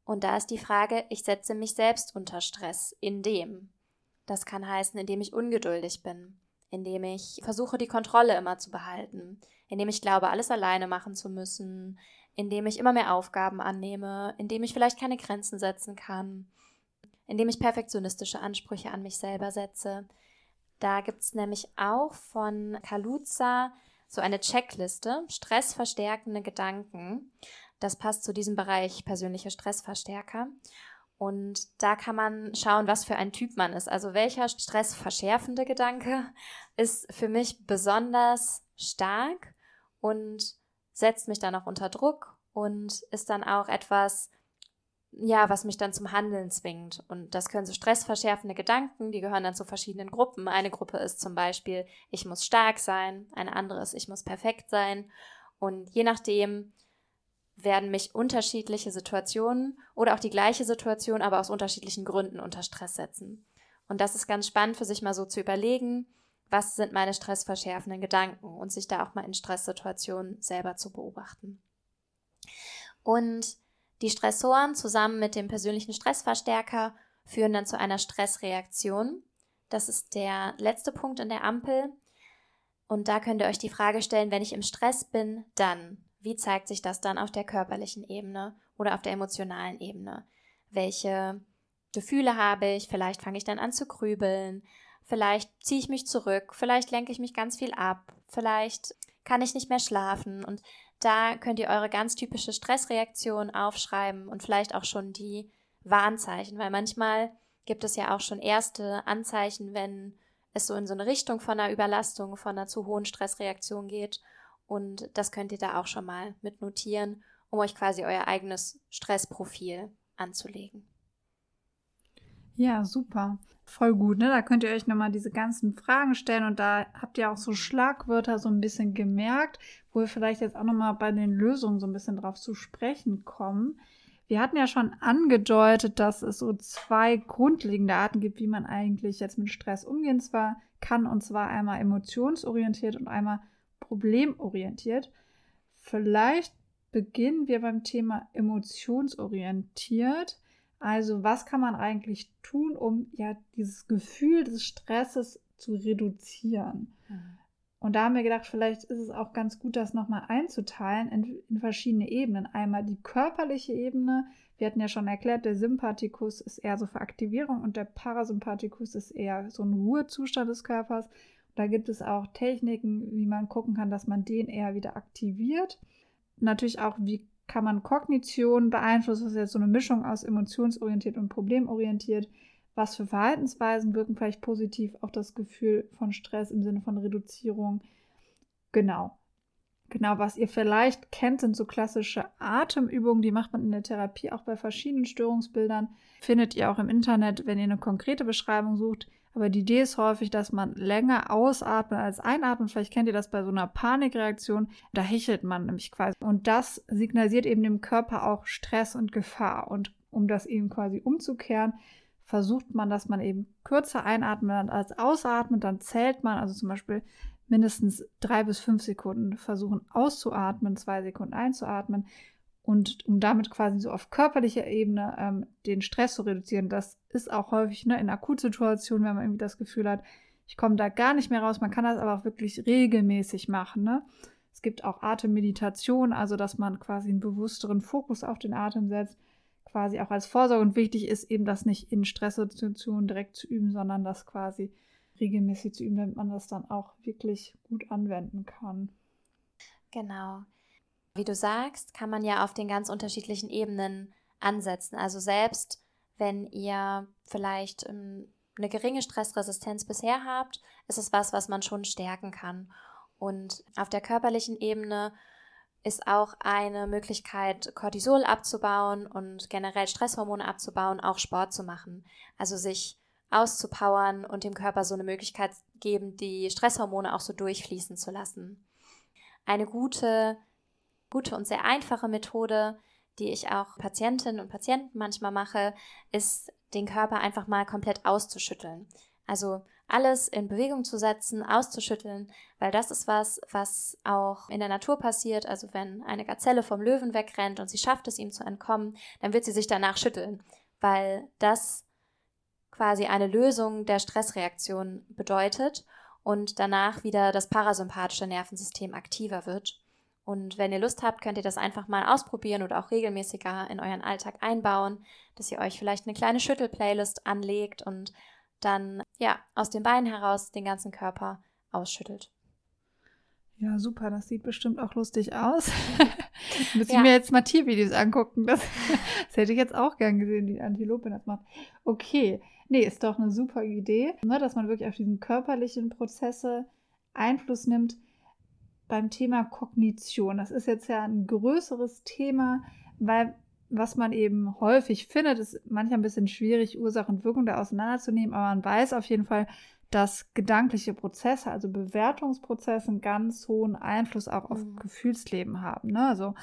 Und da ist die Frage, ich setze mich selbst unter Stress, indem. Das kann heißen, indem ich ungeduldig bin, indem ich versuche, die Kontrolle immer zu behalten, indem ich glaube, alles alleine machen zu müssen, indem ich immer mehr Aufgaben annehme, indem ich vielleicht keine Grenzen setzen kann, indem ich perfektionistische Ansprüche an mich selber setze. Da gibt es nämlich auch von Kaluza so eine Checkliste, stressverstärkende Gedanken. Das passt zu diesem Bereich persönliche Stressverstärker. Und da kann man schauen, was für ein Typ man ist. Also welcher stressverschärfende Gedanke ist für mich besonders stark und setzt mich dann auch unter Druck und ist dann auch etwas, ja, was mich dann zum Handeln zwingt. Und das können so stressverschärfende Gedanken, die gehören dann zu verschiedenen Gruppen. Eine Gruppe ist zum Beispiel, ich muss stark sein, eine andere ist, ich muss perfekt sein. Und je nachdem werden mich unterschiedliche Situationen oder auch die gleiche Situation, aber aus unterschiedlichen Gründen unter Stress setzen. Und das ist ganz spannend für sich mal so zu überlegen, was sind meine stressverschärfenden Gedanken und sich da auch mal in Stresssituationen selber zu beobachten. Und die Stressoren zusammen mit dem persönlichen Stressverstärker führen dann zu einer Stressreaktion. Das ist der letzte Punkt in der Ampel. Und da könnt ihr euch die Frage stellen, wenn ich im Stress bin, dann, wie zeigt sich das dann auf der körperlichen Ebene oder auf der emotionalen Ebene? Welche Gefühle habe ich? Vielleicht fange ich dann an zu grübeln. Vielleicht ziehe ich mich zurück, vielleicht lenke ich mich ganz viel ab, vielleicht kann ich nicht mehr schlafen und da könnt ihr eure ganz typische Stressreaktion aufschreiben und vielleicht auch schon die Warnzeichen, weil manchmal gibt es ja auch schon erste Anzeichen, wenn es so in so eine Richtung von einer Überlastung, von einer zu hohen Stressreaktion geht. Und das könnt ihr da auch schon mal mit notieren, um euch quasi euer eigenes Stressprofil anzulegen. Ja, super. Voll gut, ne? Da könnt ihr euch nochmal diese ganzen Fragen stellen und da habt ihr auch so Schlagwörter so ein bisschen gemerkt, wo wir vielleicht jetzt auch nochmal bei den Lösungen so ein bisschen drauf zu sprechen kommen. Wir hatten ja schon angedeutet, dass es so zwei grundlegende Arten gibt, wie man eigentlich jetzt mit Stress umgehen zwar kann, und zwar einmal emotionsorientiert und einmal problemorientiert. Vielleicht beginnen wir beim Thema emotionsorientiert. Also was kann man eigentlich tun, um ja dieses Gefühl des Stresses zu reduzieren? Mhm. Und da haben wir gedacht, vielleicht ist es auch ganz gut, das nochmal einzuteilen in, in, verschiedene Ebenen. Einmal die körperliche Ebene. Wir hatten ja schon erklärt, der Sympathikus ist eher so für Aktivierung und der Parasympathikus ist eher so ein Ruhezustand des Körpers. Da gibt es auch Techniken, wie man gucken kann, dass man den eher wieder aktiviert. Natürlich auch, wie kann man Kognition beeinflussen, das ist jetzt so eine Mischung aus emotionsorientiert und problemorientiert. Was für Verhaltensweisen wirken vielleicht positiv auf das Gefühl von Stress im Sinne von Reduzierung? Genau. Genau, was ihr vielleicht kennt, sind so klassische Atemübungen, die macht man in der Therapie auch bei verschiedenen Störungsbildern. Findet ihr auch im Internet, wenn ihr eine konkrete Beschreibung sucht. Aber die Idee ist häufig, dass man länger ausatmet als einatmet. Vielleicht kennt ihr das bei so einer Panikreaktion. Da hechelt man nämlich quasi. Und das signalisiert eben dem Körper auch Stress und Gefahr. Und um das eben quasi umzukehren, versucht man, dass man eben kürzer einatmet als ausatmet. Dann zählt man, also zum Beispiel mindestens drei bis fünf Sekunden versuchen auszuatmen, zwei Sekunden einzuatmen Und um damit quasi so auf körperlicher Ebene ähm, den Stress zu reduzieren, das ist auch häufig ne, in Akutsituationen, wenn man irgendwie das Gefühl hat, ich komme da gar nicht mehr raus. Man kann das aber auch wirklich regelmäßig machen. Ne? Es gibt auch Atemmeditation, also dass man quasi einen bewussteren Fokus auf den Atem setzt, quasi auch als Vorsorge. Und wichtig ist eben, das nicht in Stresssituationen direkt zu üben, sondern das quasi regelmäßig zu üben, damit man das dann auch wirklich gut anwenden kann. Genau. Wie du sagst, kann man ja auf den ganz unterschiedlichen Ebenen ansetzen. Also selbst wenn ihr vielleicht ähm, eine geringe Stressresistenz bisher habt, ist es was, was man schon stärken kann. Und auf der körperlichen Ebene ist auch eine Möglichkeit, Cortisol abzubauen und generell Stresshormone abzubauen, auch Sport zu machen. Also sich auszupowern und dem Körper so eine Möglichkeit geben, die Stresshormone auch so durchfließen zu lassen. Eine gute gute und sehr einfache Methode, die ich auch Patientinnen und Patienten manchmal mache, ist, den Körper einfach mal komplett auszuschütteln. Also alles in Bewegung zu setzen, auszuschütteln, weil das ist was, was auch in der Natur passiert. Also wenn eine Gazelle vom Löwen wegrennt und sie schafft es, ihm zu entkommen, dann wird sie sich danach schütteln, weil das quasi eine Lösung der Stressreaktion bedeutet und danach wieder das parasympathische Nervensystem aktiver wird. Und wenn ihr Lust habt, könnt ihr das einfach mal ausprobieren oder auch regelmäßiger in euren Alltag einbauen, dass ihr euch vielleicht eine kleine Schüttel-Playlist anlegt und dann ja aus den Beinen heraus den ganzen Körper ausschüttelt. Ja, super, das sieht bestimmt auch lustig aus. Muss ich ja. mir jetzt mal Tiervideos angucken. Das, das, hätte ich jetzt auch gern gesehen, die Antilope das macht. Okay, nee, ist doch eine super Idee, ne, dass man wirklich auf diesen körperlichen Prozesse Einfluss nimmt beim Thema Kognition. Das ist jetzt ja ein größeres Thema, weil was man eben häufig findet, ist manchmal ein bisschen schwierig, Ursache und Wirkung da auseinanderzunehmen, aber man weiß auf jeden Fall, dass gedankliche Prozesse, also Bewertungsprozesse, einen ganz hohen Einfluss auch auf mhm. Gefühlsleben haben. Ne? Also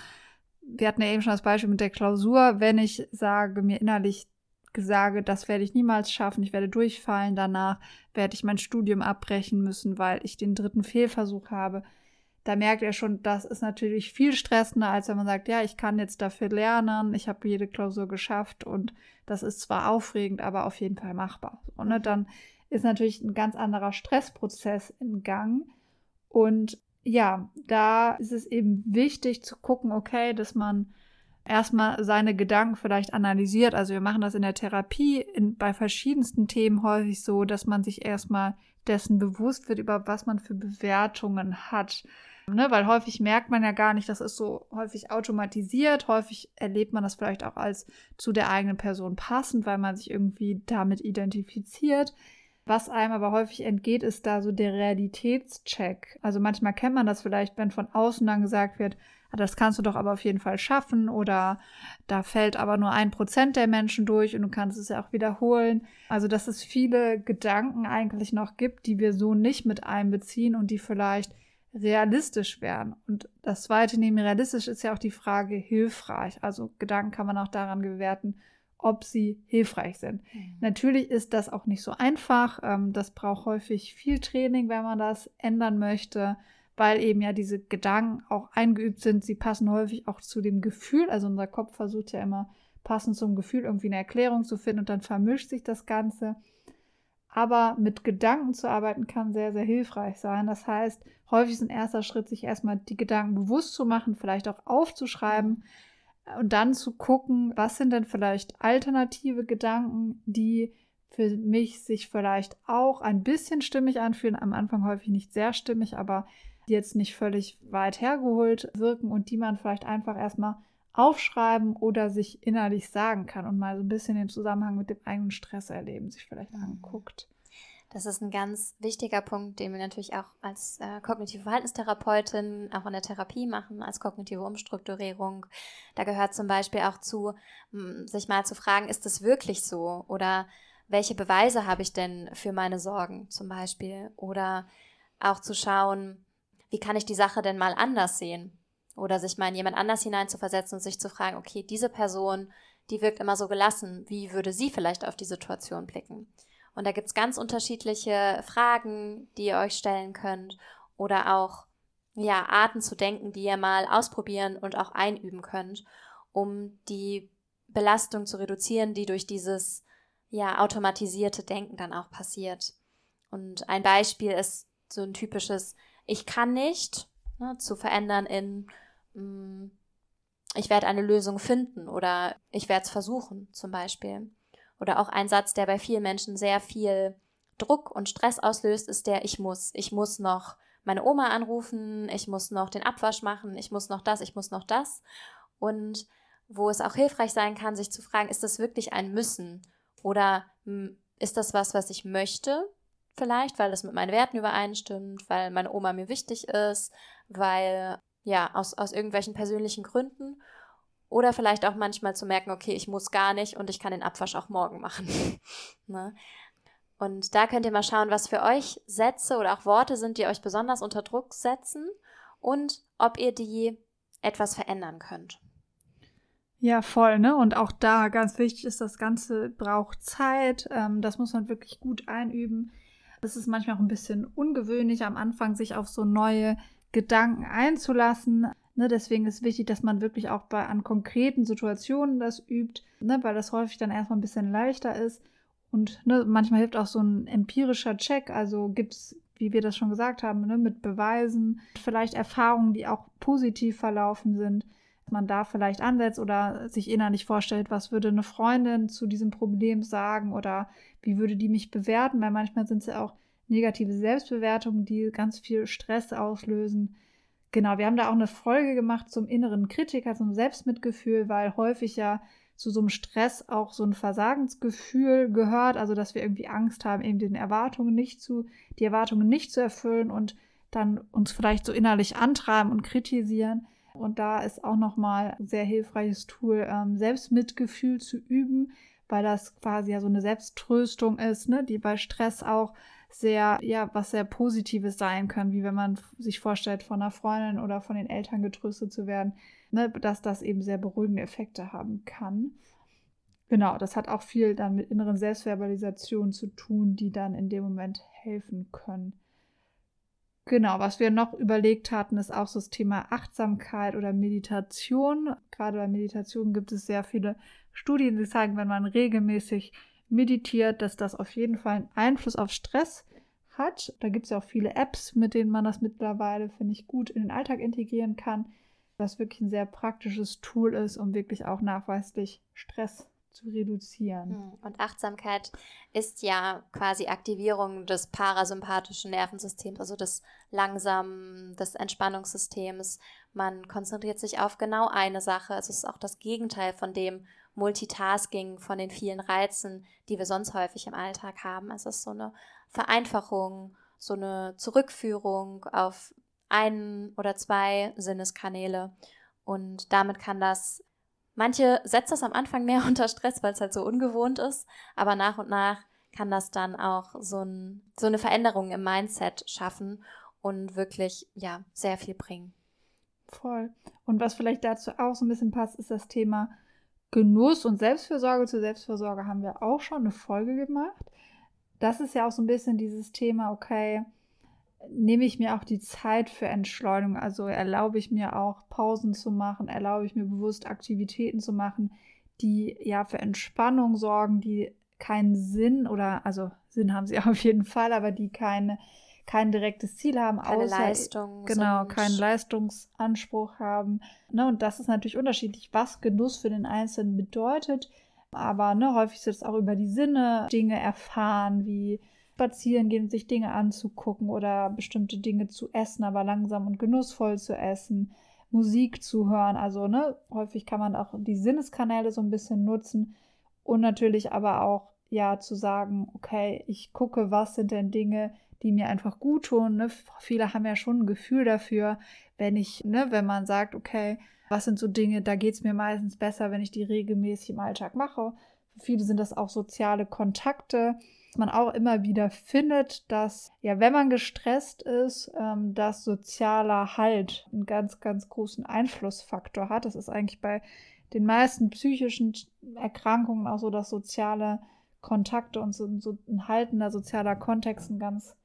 wir hatten ja eben schon das Beispiel mit der Klausur. Wenn ich sage, mir innerlich sage, das werde ich niemals schaffen, ich werde durchfallen, danach werde ich mein Studium abbrechen müssen, weil ich den dritten Fehlversuch habe, da merkt er schon, das ist natürlich viel stressender, als wenn man sagt, ja, ich kann jetzt dafür lernen, ich habe jede Klausur geschafft und das ist zwar aufregend, aber auf jeden Fall machbar. Und ne, dann ist natürlich ein ganz anderer Stressprozess in Gang. Und ja, da ist es eben wichtig zu gucken, okay, dass man erstmal seine Gedanken vielleicht analysiert. Also wir machen das in der Therapie in, bei verschiedensten Themen häufig so, dass man sich erstmal dessen bewusst wird, über was man für Bewertungen hat. Ne, weil häufig merkt man ja gar nicht, das ist so häufig automatisiert. Häufig erlebt man das vielleicht auch als zu der eigenen Person passend, weil man sich irgendwie damit identifiziert. Was einem aber häufig entgeht, ist da so der Realitätscheck. Also manchmal kennt man das vielleicht, wenn von außen dann gesagt wird, ah, das kannst du doch aber auf jeden Fall schaffen oder da fällt aber nur ein Prozent der Menschen durch und du kannst es ja auch wiederholen. Also dass es viele Gedanken eigentlich noch gibt, die wir so nicht mit einbeziehen und die vielleicht realistisch wären. Und das zweite neben realistisch ist ja auch die Frage hilfreich. Also Gedanken kann man auch daran bewerten, ob sie hilfreich sind. Mhm. Natürlich ist das auch nicht so einfach. Ähm, das braucht häufig viel Training, wenn man das ändern möchte, weil eben ja diese Gedanken auch eingeübt sind. Sie passen häufig auch zu dem Gefühl. Also unser Kopf versucht ja immer passend zum Gefühl irgendwie eine Erklärung zu finden und dann vermischt sich das Ganze. Aber mit Gedanken zu arbeiten kann sehr, sehr hilfreich sein. Das heißt, häufig ist ein erster Schritt, sich erstmal die Gedanken bewusst zu machen, vielleicht auch aufzuschreiben und dann zu gucken, was sind denn vielleicht alternative Gedanken, die für mich sich vielleicht auch ein bisschen stimmig anfühlen, am Anfang häufig nicht sehr stimmig, aber jetzt nicht völlig weit hergeholt wirken und die man vielleicht einfach erstmal aufschreiben oder sich innerlich sagen kann und mal so ein bisschen den Zusammenhang mit dem eigenen Stress erleben, sich vielleicht mhm. anguckt. Das ist ein ganz wichtiger Punkt, den wir natürlich auch als äh, kognitive Verhaltenstherapeutin auch in der Therapie machen, als kognitive Umstrukturierung. Da gehört zum Beispiel auch zu, sich mal zu fragen, ist das wirklich so? Oder welche Beweise habe ich denn für meine Sorgen zum Beispiel? Oder auch zu schauen, wie kann ich die Sache denn mal anders sehen? Oder sich mal in jemand anders hineinzuversetzen und sich zu fragen, okay, diese Person, die wirkt immer so gelassen, wie würde sie vielleicht auf die Situation blicken? Und da gibt es ganz unterschiedliche Fragen, die ihr euch stellen könnt oder auch ja, Arten zu denken, die ihr mal ausprobieren und auch einüben könnt. um die Belastung zu reduzieren, die durch dieses ja automatisierte Denken dann auch passiert. Und ein Beispiel ist so ein typisches Ich kann nicht ne, zu verändern in mm, Ich werde eine Lösung finden oder ich werde es versuchen zum Beispiel. Oder auch ein Satz, der bei vielen Menschen sehr viel Druck und Stress auslöst, ist der Ich muss. Ich muss noch meine Oma anrufen, ich muss noch den Abwasch machen, ich muss noch das, ich muss noch das. Und wo es auch hilfreich sein kann, sich zu fragen, ist das wirklich ein Müssen oder hm, ist das was, was ich möchte? Vielleicht, weil es mit meinen Werten übereinstimmt, weil meine Oma mir wichtig ist, weil, ja, aus, aus irgendwelchen persönlichen Gründen. Oder vielleicht auch manchmal zu merken, okay, ich muss gar nicht und ich kann den Abwasch auch morgen machen. ne? Und da könnt ihr mal schauen, was für euch Sätze oder auch Worte sind, die euch besonders unter Druck setzen und ob ihr die etwas verändern könnt. Ja, voll, ne? Und auch da ganz wichtig ist, das Ganze braucht Zeit. Ähm, das muss man wirklich gut einüben. Es ist manchmal auch ein bisschen ungewöhnlich, am Anfang sich auf so neue Gedanken einzulassen. Ne? Deswegen ist wichtig, dass man wirklich auch bei an konkreten Situationen das übt, ne? weil das häufig dann erstmal ein bisschen leichter ist. Und ne, manchmal hilft auch so ein empirischer Check. Also gibt es, wie wir das schon gesagt haben, ne, mit Beweisen, vielleicht Erfahrungen, die auch positiv verlaufen sind man da vielleicht ansetzt oder sich innerlich vorstellt, was würde eine Freundin zu diesem Problem sagen oder wie würde die mich bewerten, weil manchmal sind es ja auch negative Selbstbewertungen, die ganz viel Stress auslösen. Genau, wir haben da auch eine Folge gemacht zum inneren Kritiker, zum Selbstmitgefühl, weil häufig ja zu so einem Stress auch so ein Versagensgefühl gehört, also dass wir irgendwie Angst haben, eben den Erwartungen nicht zu, die Erwartungen nicht zu erfüllen und dann uns vielleicht so innerlich antreiben und kritisieren. Und da ist auch nochmal ein sehr hilfreiches Tool, ähm, Selbstmitgefühl zu üben, weil das quasi ja so eine Selbsttröstung ist, ne, die bei Stress auch sehr, ja, was sehr Positives sein kann, wie wenn man sich vorstellt, von einer Freundin oder von den Eltern getröstet zu werden, ne, dass das eben sehr beruhigende Effekte haben kann. Genau, das hat auch viel dann mit inneren Selbstverbalisationen zu tun, die dann in dem Moment helfen können. Genau, was wir noch überlegt hatten, ist auch so das Thema Achtsamkeit oder Meditation. Gerade bei Meditation gibt es sehr viele Studien, die zeigen, wenn man regelmäßig meditiert, dass das auf jeden Fall einen Einfluss auf Stress hat. Da gibt es ja auch viele Apps, mit denen man das mittlerweile, finde ich, gut in den Alltag integrieren kann. Was wirklich ein sehr praktisches Tool ist, um wirklich auch nachweislich Stress zu reduzieren. Hm, und Achtsamkeit ist ja quasi Aktivierung des parasympathischen Nervensystems, also des langsamen, des Entspannungssystems. Man konzentriert sich auf genau eine Sache. Es ist auch das Gegenteil von dem Multitasking, von den vielen Reizen, die wir sonst häufig im Alltag haben. Es ist so eine Vereinfachung, so eine Zurückführung auf einen oder zwei Sinneskanäle. Und damit kann das Manche setzen das am Anfang mehr unter Stress, weil es halt so ungewohnt ist, aber nach und nach kann das dann auch so, ein, so eine Veränderung im Mindset schaffen und wirklich, ja, sehr viel bringen. Voll. Und was vielleicht dazu auch so ein bisschen passt, ist das Thema Genuss und Selbstfürsorge. Zur Selbstfürsorge haben wir auch schon eine Folge gemacht. Das ist ja auch so ein bisschen dieses Thema, okay, nehme ich mir auch die Zeit für Entschleunigung. Also erlaube ich mir auch Pausen zu machen, erlaube ich mir bewusst Aktivitäten zu machen, die ja für Entspannung sorgen, die keinen Sinn oder also Sinn haben sie auf jeden Fall, aber die keine kein direktes Ziel haben, keine außer Leistung genau keinen Leistungsanspruch haben. Ne, und das ist natürlich unterschiedlich, was Genuss für den Einzelnen bedeutet. Aber ne, häufig ist es auch über die Sinne Dinge erfahren, wie spazieren gehen, sich Dinge anzugucken oder bestimmte Dinge zu essen, aber langsam und genussvoll zu essen, Musik zu hören. Also, ne, häufig kann man auch die Sinneskanäle so ein bisschen nutzen und natürlich aber auch, ja, zu sagen, okay, ich gucke, was sind denn Dinge, die mir einfach gut tun. Ne? Viele haben ja schon ein Gefühl dafür, wenn ich, ne, wenn man sagt, okay, was sind so Dinge, da geht es mir meistens besser, wenn ich die regelmäßig im Alltag mache. Für viele sind das auch soziale Kontakte man auch immer wieder findet, dass, ja, wenn man gestresst ist, ähm, dass sozialer Halt einen ganz, ganz großen Einflussfaktor hat. Das ist eigentlich bei den meisten psychischen Erkrankungen auch so, dass soziale Kontakte und so, so ein haltender sozialer Kontext einen ganz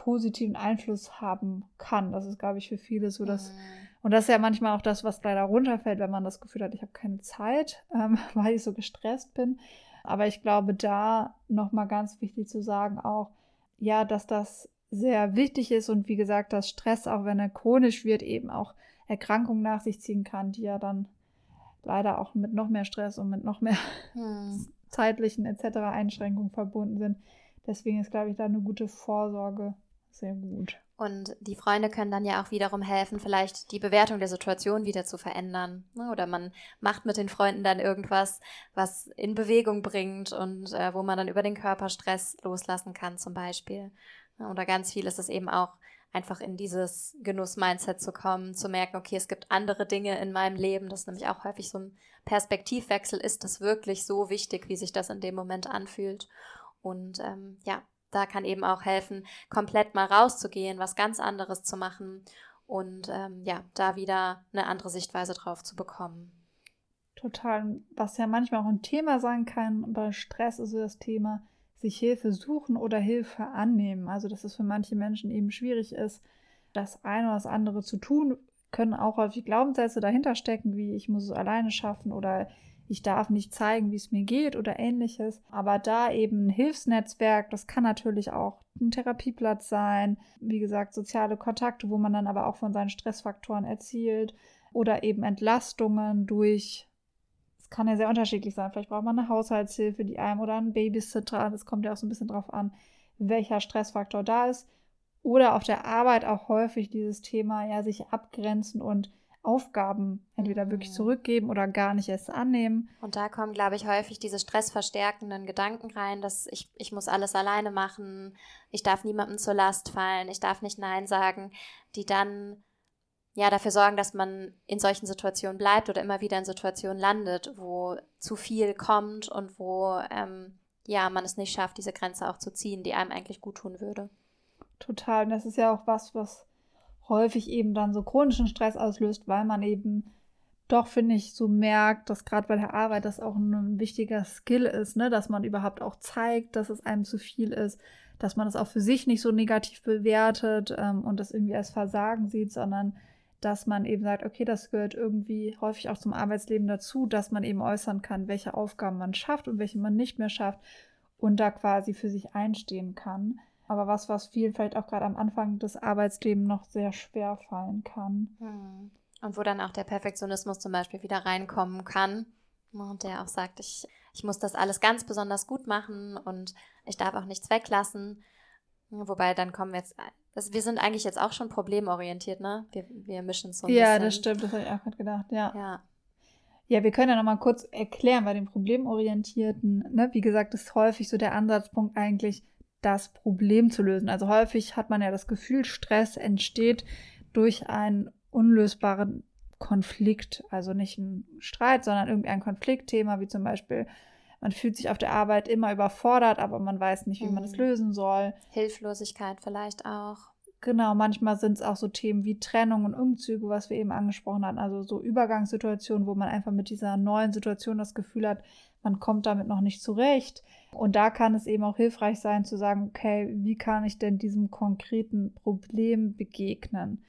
positiven Einfluss haben kann. Das ist, glaube ich, für viele so das, mhm. Und das ist ja manchmal auch das, was leider runterfällt, wenn man das Gefühl hat, ich habe keine Zeit, ähm, weil ich so gestresst bin. Aber ich glaube, da nochmal ganz wichtig zu sagen auch, ja, dass das sehr wichtig ist und wie gesagt, dass Stress, auch wenn er chronisch wird, eben auch Erkrankungen nach sich ziehen kann, die ja dann leider auch mit noch mehr Stress und mit noch mehr hm. zeitlichen etc. Einschränkungen verbunden sind. Deswegen ist, glaube ich, da eine gute Vorsorge sehr gut. Und die Freunde können dann ja auch wiederum helfen, vielleicht die Bewertung der Situation wieder zu verändern. Ne? Oder man macht mit den Freunden dann irgendwas, was in Bewegung bringt und äh, wo man dann über den Körperstress loslassen kann, zum Beispiel. Oder ganz viel ist es eben auch einfach in dieses Genuss-Mindset zu kommen, zu merken, okay, es gibt andere Dinge in meinem Leben. Das ist nämlich auch häufig so ein Perspektivwechsel. Ist das wirklich so wichtig, wie sich das in dem Moment anfühlt? Und ähm, ja, da kann eben auch helfen, komplett mal rauszugehen, was ganz anderes zu machen und ähm, ja, da wieder eine andere Sichtweise drauf zu bekommen. Total. Was ja manchmal auch ein Thema sein kann bei Stress ist das Thema, sich Hilfe suchen oder Hilfe annehmen. Also, dass es für manche Menschen eben schwierig ist, das eine oder das andere zu tun, können auch häufig Glaubenssätze dahinter stecken, wie ich muss es alleine schaffen oder ich darf nicht zeigen, wie es mir geht oder ähnliches. Aber da eben ein Hilfsnetzwerk, das kann natürlich auch ein Therapieplatz sein, wie gesagt, soziale Kontakte, wo man dann aber auch von seinen Stressfaktoren erzielt oder eben Entlastungen durch kann ja sehr unterschiedlich sein. Vielleicht braucht man eine Haushaltshilfe, die einem oder einen Babysitter. Das kommt ja auch so ein bisschen drauf an, welcher Stressfaktor da ist. Oder auf der Arbeit auch häufig dieses Thema, ja, sich abgrenzen und Aufgaben entweder wirklich mhm. zurückgeben oder gar nicht erst annehmen. Und da kommen, glaube ich, häufig diese stressverstärkenden Gedanken rein, dass ich, ich muss alles alleine machen, ich darf niemandem zur Last fallen, ich darf nicht Nein sagen, die dann ja dafür sorgen, dass man in solchen Situationen bleibt oder immer wieder in Situationen landet, wo zu viel kommt und wo ähm, ja man es nicht schafft, diese Grenze auch zu ziehen, die einem eigentlich gut tun würde. Total. Und das ist ja auch was, was häufig eben dann so chronischen Stress auslöst, weil man eben doch, finde ich, so merkt, dass gerade bei der Arbeit das auch ein wichtiger Skill ist, ne? dass man überhaupt auch zeigt, dass es einem zu viel ist, dass man es auch für sich nicht so negativ bewertet ähm, und das irgendwie als Versagen sieht, sondern dass man eben sagt, okay, das gehört irgendwie häufig auch zum Arbeitsleben dazu, dass man eben äußern kann, welche Aufgaben man schafft und welche man nicht mehr schafft und da quasi für sich einstehen kann. Aber was, was vielen vielleicht auch gerade am Anfang des Arbeitslebens noch sehr schwer fallen kann. Hm. Und wo dann auch der Perfektionismus zum Beispiel wieder reinkommen kann. Und der auch sagt, ich, ich muss das alles ganz besonders gut machen und ich darf auch nichts weglassen. Wobei dann kommen wir jetzt das, wir sind eigentlich jetzt auch schon problemorientiert, ne? Wir, wir mischen so ein Ja, bisschen. das stimmt, das habe ich auch gerade gedacht, ja. Ja. Ja, wir können ja nochmal kurz erklären bei den Problemorientierten, ne? Wie gesagt, ist häufig so der Ansatzpunkt eigentlich, das Problem zu lösen. Also häufig hat man ja das Gefühl, Stress entsteht durch einen unlösbaren Konflikt. Also nicht ein Streit, sondern irgendein Konfliktthema, wie zum Beispiel man fühlt sich auf der Arbeit immer überfordert, aber man weiß nicht, wie mhm. man es lösen soll. Hilflosigkeit vielleicht auch. Genau, manchmal sind es auch so Themen wie Trennung und Umzüge, was wir eben angesprochen hatten. Also so Übergangssituationen, wo man einfach mit dieser neuen Situation das Gefühl hat, man kommt damit noch nicht zurecht. Und da kann es eben auch hilfreich sein zu sagen, okay, wie kann ich denn diesem konkreten Problem begegnen?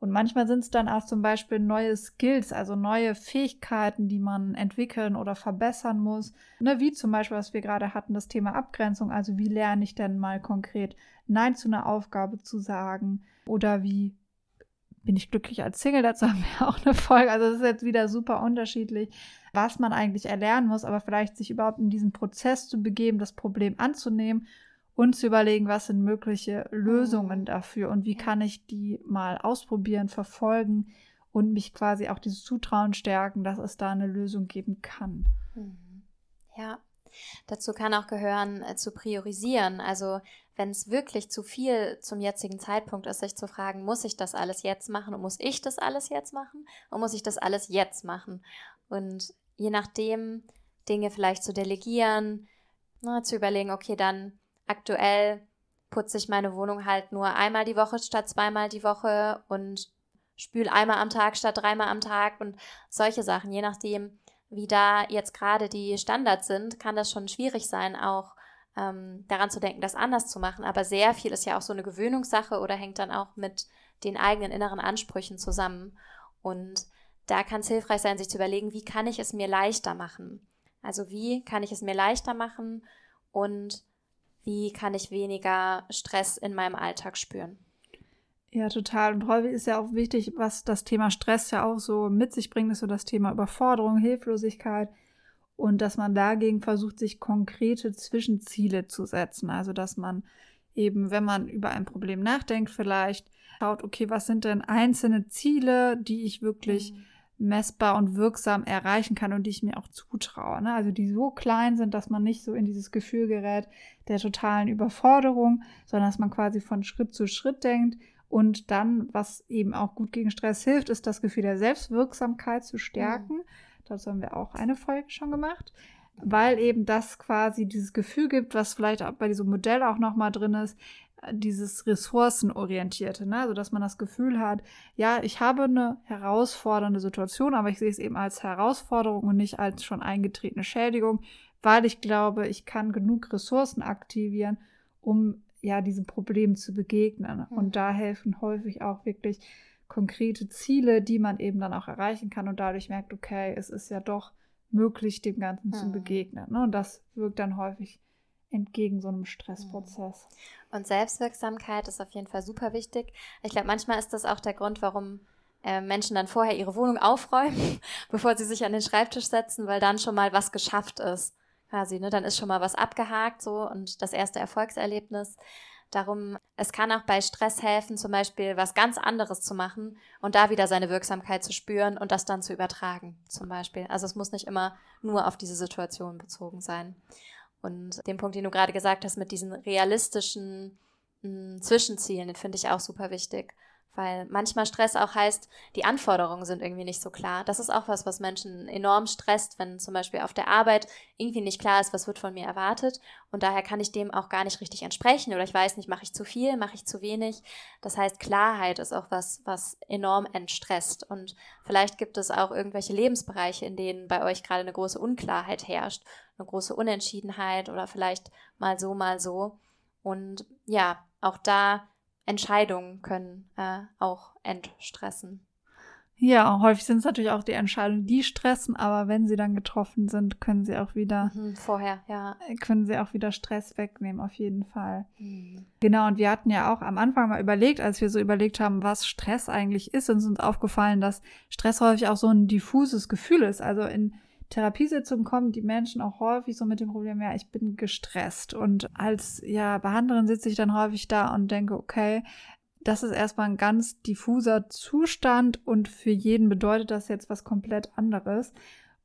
Und manchmal sind es dann auch zum Beispiel neue Skills, also neue Fähigkeiten, die man entwickeln oder verbessern muss. Ne, wie zum Beispiel, was wir gerade hatten, das Thema Abgrenzung. Also wie lerne ich denn mal konkret Nein zu einer Aufgabe zu sagen? Oder wie bin ich glücklich als Single? Dazu haben wir auch eine Folge. Also das ist jetzt wieder super unterschiedlich, was man eigentlich erlernen muss, aber vielleicht sich überhaupt in diesen Prozess zu begeben, das Problem anzunehmen und zu überlegen, was sind mögliche Lösungen mhm. dafür und wie kann ich die mal ausprobieren, verfolgen und mich quasi auch dieses Zutrauen stärken, dass es da eine Lösung geben kann. Mhm. Ja, dazu kann auch gehören, äh, zu priorisieren. Also wenn es wirklich zu viel zum jetzigen Zeitpunkt ist, sich zu fragen, muss ich das alles jetzt machen und muss ich das alles jetzt machen und muss ich das alles jetzt machen? Und je nachdem Dinge vielleicht zu delegieren, ne, zu überlegen, okay, dann aktuell putze ich meine Wohnung halt nur einmal die Woche statt zweimal die Woche und spüle einmal am Tag statt dreimal am Tag und solche Sachen. Je nachdem, wie da jetzt gerade die Standards sind, kann das schon schwierig sein, auch ähm, daran zu denken, das anders zu machen. Aber sehr viel ist ja auch so eine Gewöhnungssache oder hängt dann auch mit den eigenen inneren Ansprüchen zusammen. Und da kann es hilfreich sein, sich zu überlegen, wie kann ich es mir leichter machen? Also wie kann ich es mir leichter machen und wie kann ich weniger Stress in meinem Alltag spüren? Ja, total. Und häufig ist ja auch wichtig, was das Thema Stress ja auch so mit sich bringt, ist so das Thema Überforderung, Hilflosigkeit und dass man dagegen versucht, sich konkrete Zwischenziele zu setzen. Also, dass man eben, wenn man über ein Problem nachdenkt, vielleicht schaut, okay, was sind denn einzelne Ziele, die ich wirklich mhm. Messbar und wirksam erreichen kann und die ich mir auch zutraue. Ne? Also die so klein sind, dass man nicht so in dieses Gefühl gerät der totalen Überforderung, sondern dass man quasi von Schritt zu Schritt denkt und dann, was eben auch gut gegen Stress hilft, ist das Gefühl der Selbstwirksamkeit zu stärken. Mhm. Dazu haben wir auch eine Folge schon gemacht, weil eben das quasi dieses Gefühl gibt, was vielleicht auch bei diesem Modell auch nochmal drin ist, dieses ressourcenorientierte, ne? also dass man das Gefühl hat, ja, ich habe eine herausfordernde Situation, aber ich sehe es eben als Herausforderung und nicht als schon eingetretene Schädigung, weil ich glaube, ich kann genug Ressourcen aktivieren, um ja, diesem Problem zu begegnen. Mhm. Und da helfen häufig auch wirklich konkrete Ziele, die man eben dann auch erreichen kann und dadurch merkt, okay, es ist ja doch möglich, dem Ganzen mhm. zu begegnen. Ne? Und das wirkt dann häufig entgegen so einem Stressprozess. Mhm. Und Selbstwirksamkeit ist auf jeden Fall super wichtig. Ich glaube, manchmal ist das auch der Grund, warum äh, Menschen dann vorher ihre Wohnung aufräumen, bevor sie sich an den Schreibtisch setzen, weil dann schon mal was geschafft ist quasi, ne? Dann ist schon mal was abgehakt so und das erste Erfolgserlebnis. Darum, es kann auch bei Stress helfen, zum Beispiel was ganz anderes zu machen und da wieder seine Wirksamkeit zu spüren und das dann zu übertragen, zum Beispiel. Also es muss nicht immer nur auf diese Situation bezogen sein. Und den Punkt, den du gerade gesagt hast, mit diesen realistischen mh, hm, Zwischenzielen, den finde ich auch super wichtig. Weil manchmal Stress auch heißt, die Anforderungen sind irgendwie nicht so klar. Das ist auch was, was Menschen enorm stresst, wenn zum Beispiel auf der Arbeit irgendwie nicht klar ist, was wird von mir erwartet. Und daher kann ich dem auch gar nicht richtig entsprechen oder ich weiß nicht, mache ich zu viel, mache ich zu wenig. Das heißt, Klarheit ist auch was, was enorm entstresst. Und vielleicht gibt es auch irgendwelche Lebensbereiche, in denen bei euch gerade eine große Unklarheit herrscht, eine große Unentschiedenheit oder vielleicht mal so, mal so. Und ja, auch da Entscheidungen können äh, auch entstressen. Ja, häufig sind es natürlich auch die Entscheidungen, die stressen, aber wenn sie dann getroffen sind, können sie auch wieder mhm, vorher, ja, können sie auch wieder Stress wegnehmen, auf jeden Fall. Mhm. Genau, und wir hatten ja auch am Anfang mal überlegt, als wir so überlegt haben, was Stress eigentlich ist, und uns aufgefallen, dass Stress häufig auch so ein diffuses Gefühl ist. Also in Therapiesitzungen kommen die Menschen auch häufig so mit dem Problem, ja, ich bin gestresst. Und als ja, Behandlerin sitze ich dann häufig da und denke, okay, das ist erstmal ein ganz diffuser Zustand und für jeden bedeutet das jetzt was komplett anderes.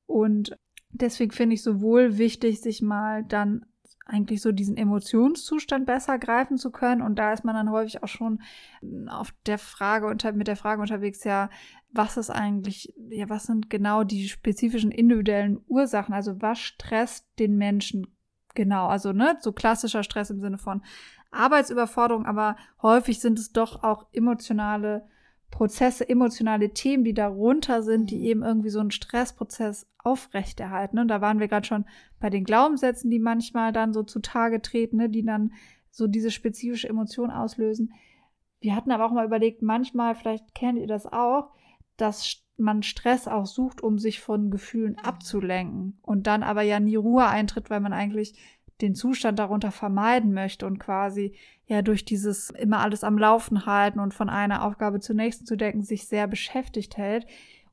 Und deswegen finde ich sowohl wichtig, sich mal dann eigentlich so diesen Emotionszustand besser greifen zu können. Und da ist man dann häufig auch schon auf der Frage unter, mit der Frage unterwegs, ja, was ist eigentlich, ja, was sind genau die spezifischen individuellen Ursachen? Also was stresst den Menschen genau? Also, ne, so klassischer Stress im Sinne von Arbeitsüberforderung, aber häufig sind es doch auch emotionale Prozesse, emotionale Themen, die darunter sind, die mhm. eben irgendwie so einen Stressprozess aufrechterhalten. Und da waren wir gerade schon bei den Glaubenssätzen, die manchmal dann so zutage treten, ne, die dann so diese spezifische Emotion auslösen. Wir hatten aber auch mal überlegt, manchmal, vielleicht kennt ihr das auch, dass man Stress auch sucht, um sich von Gefühlen mhm. abzulenken und dann aber ja nie Ruhe eintritt, weil man eigentlich den Zustand darunter vermeiden möchte und quasi ja durch dieses immer alles am Laufen halten und von einer Aufgabe zur nächsten zu denken sich sehr beschäftigt hält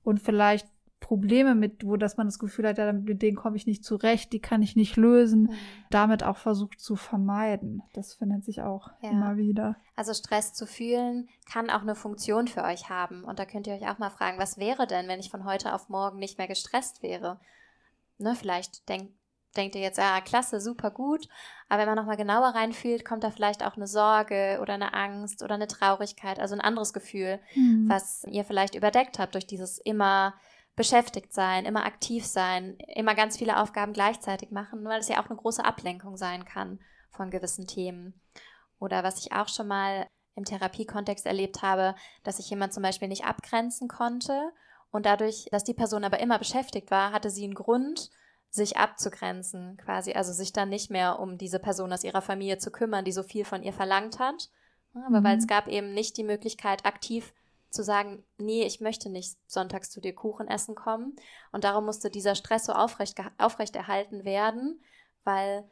und vielleicht Probleme mit, wo dass man das Gefühl hat, ja, mit denen komme ich nicht zurecht, die kann ich nicht lösen, mhm. damit auch versucht zu vermeiden. Das findet sich auch ja. immer wieder. Also Stress zu fühlen kann auch eine Funktion für euch haben. Und da könnt ihr euch auch mal fragen, was wäre denn, wenn ich von heute auf morgen nicht mehr gestresst wäre? Ne, vielleicht denkt denkt ihr jetzt, ja, klasse, super gut. Aber wenn man nochmal genauer reinfühlt, kommt da vielleicht auch eine Sorge oder eine Angst oder eine Traurigkeit, also ein anderes Gefühl, mhm. was ihr vielleicht überdeckt habt durch dieses immer beschäftigt sein, immer aktiv sein, immer ganz viele Aufgaben gleichzeitig machen, weil es ja auch eine große Ablenkung sein kann von gewissen Themen. Oder was ich auch schon mal im Therapiekontext erlebt habe, dass sich jemand zum Beispiel nicht abgrenzen konnte und dadurch, dass die Person aber immer beschäftigt war, hatte sie einen Grund, sich abzugrenzen, quasi, also sich dann nicht mehr um diese Person aus ihrer Familie zu kümmern, die so viel von ihr verlangt hat. Aber mhm. weil es gab eben nicht die Möglichkeit, aktiv zu sagen, nee, ich möchte nicht sonntags zu dir Kuchen essen kommen. Und darum musste dieser Stress so aufrecht, aufrechterhalten werden, weil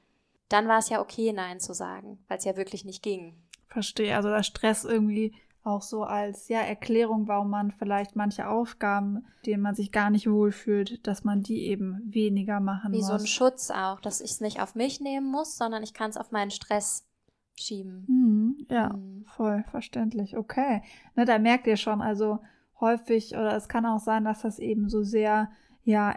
dann war es ja okay, Nein zu sagen, weil es ja wirklich nicht ging. Verstehe. Also der Stress irgendwie auch so als ja Erklärung, warum man vielleicht manche Aufgaben, denen man sich gar nicht wohlfühlt, dass man die eben weniger machen Wie muss. so ein Schutz auch, dass ich es nicht auf mich nehmen muss, sondern ich kann es auf meinen Stress schieben. Hm, ja, Hm. voll verständlich. Okay. Ne, da merkt ihr schon, also häufig, oder es kann auch sein, dass das eben so sehr, ja,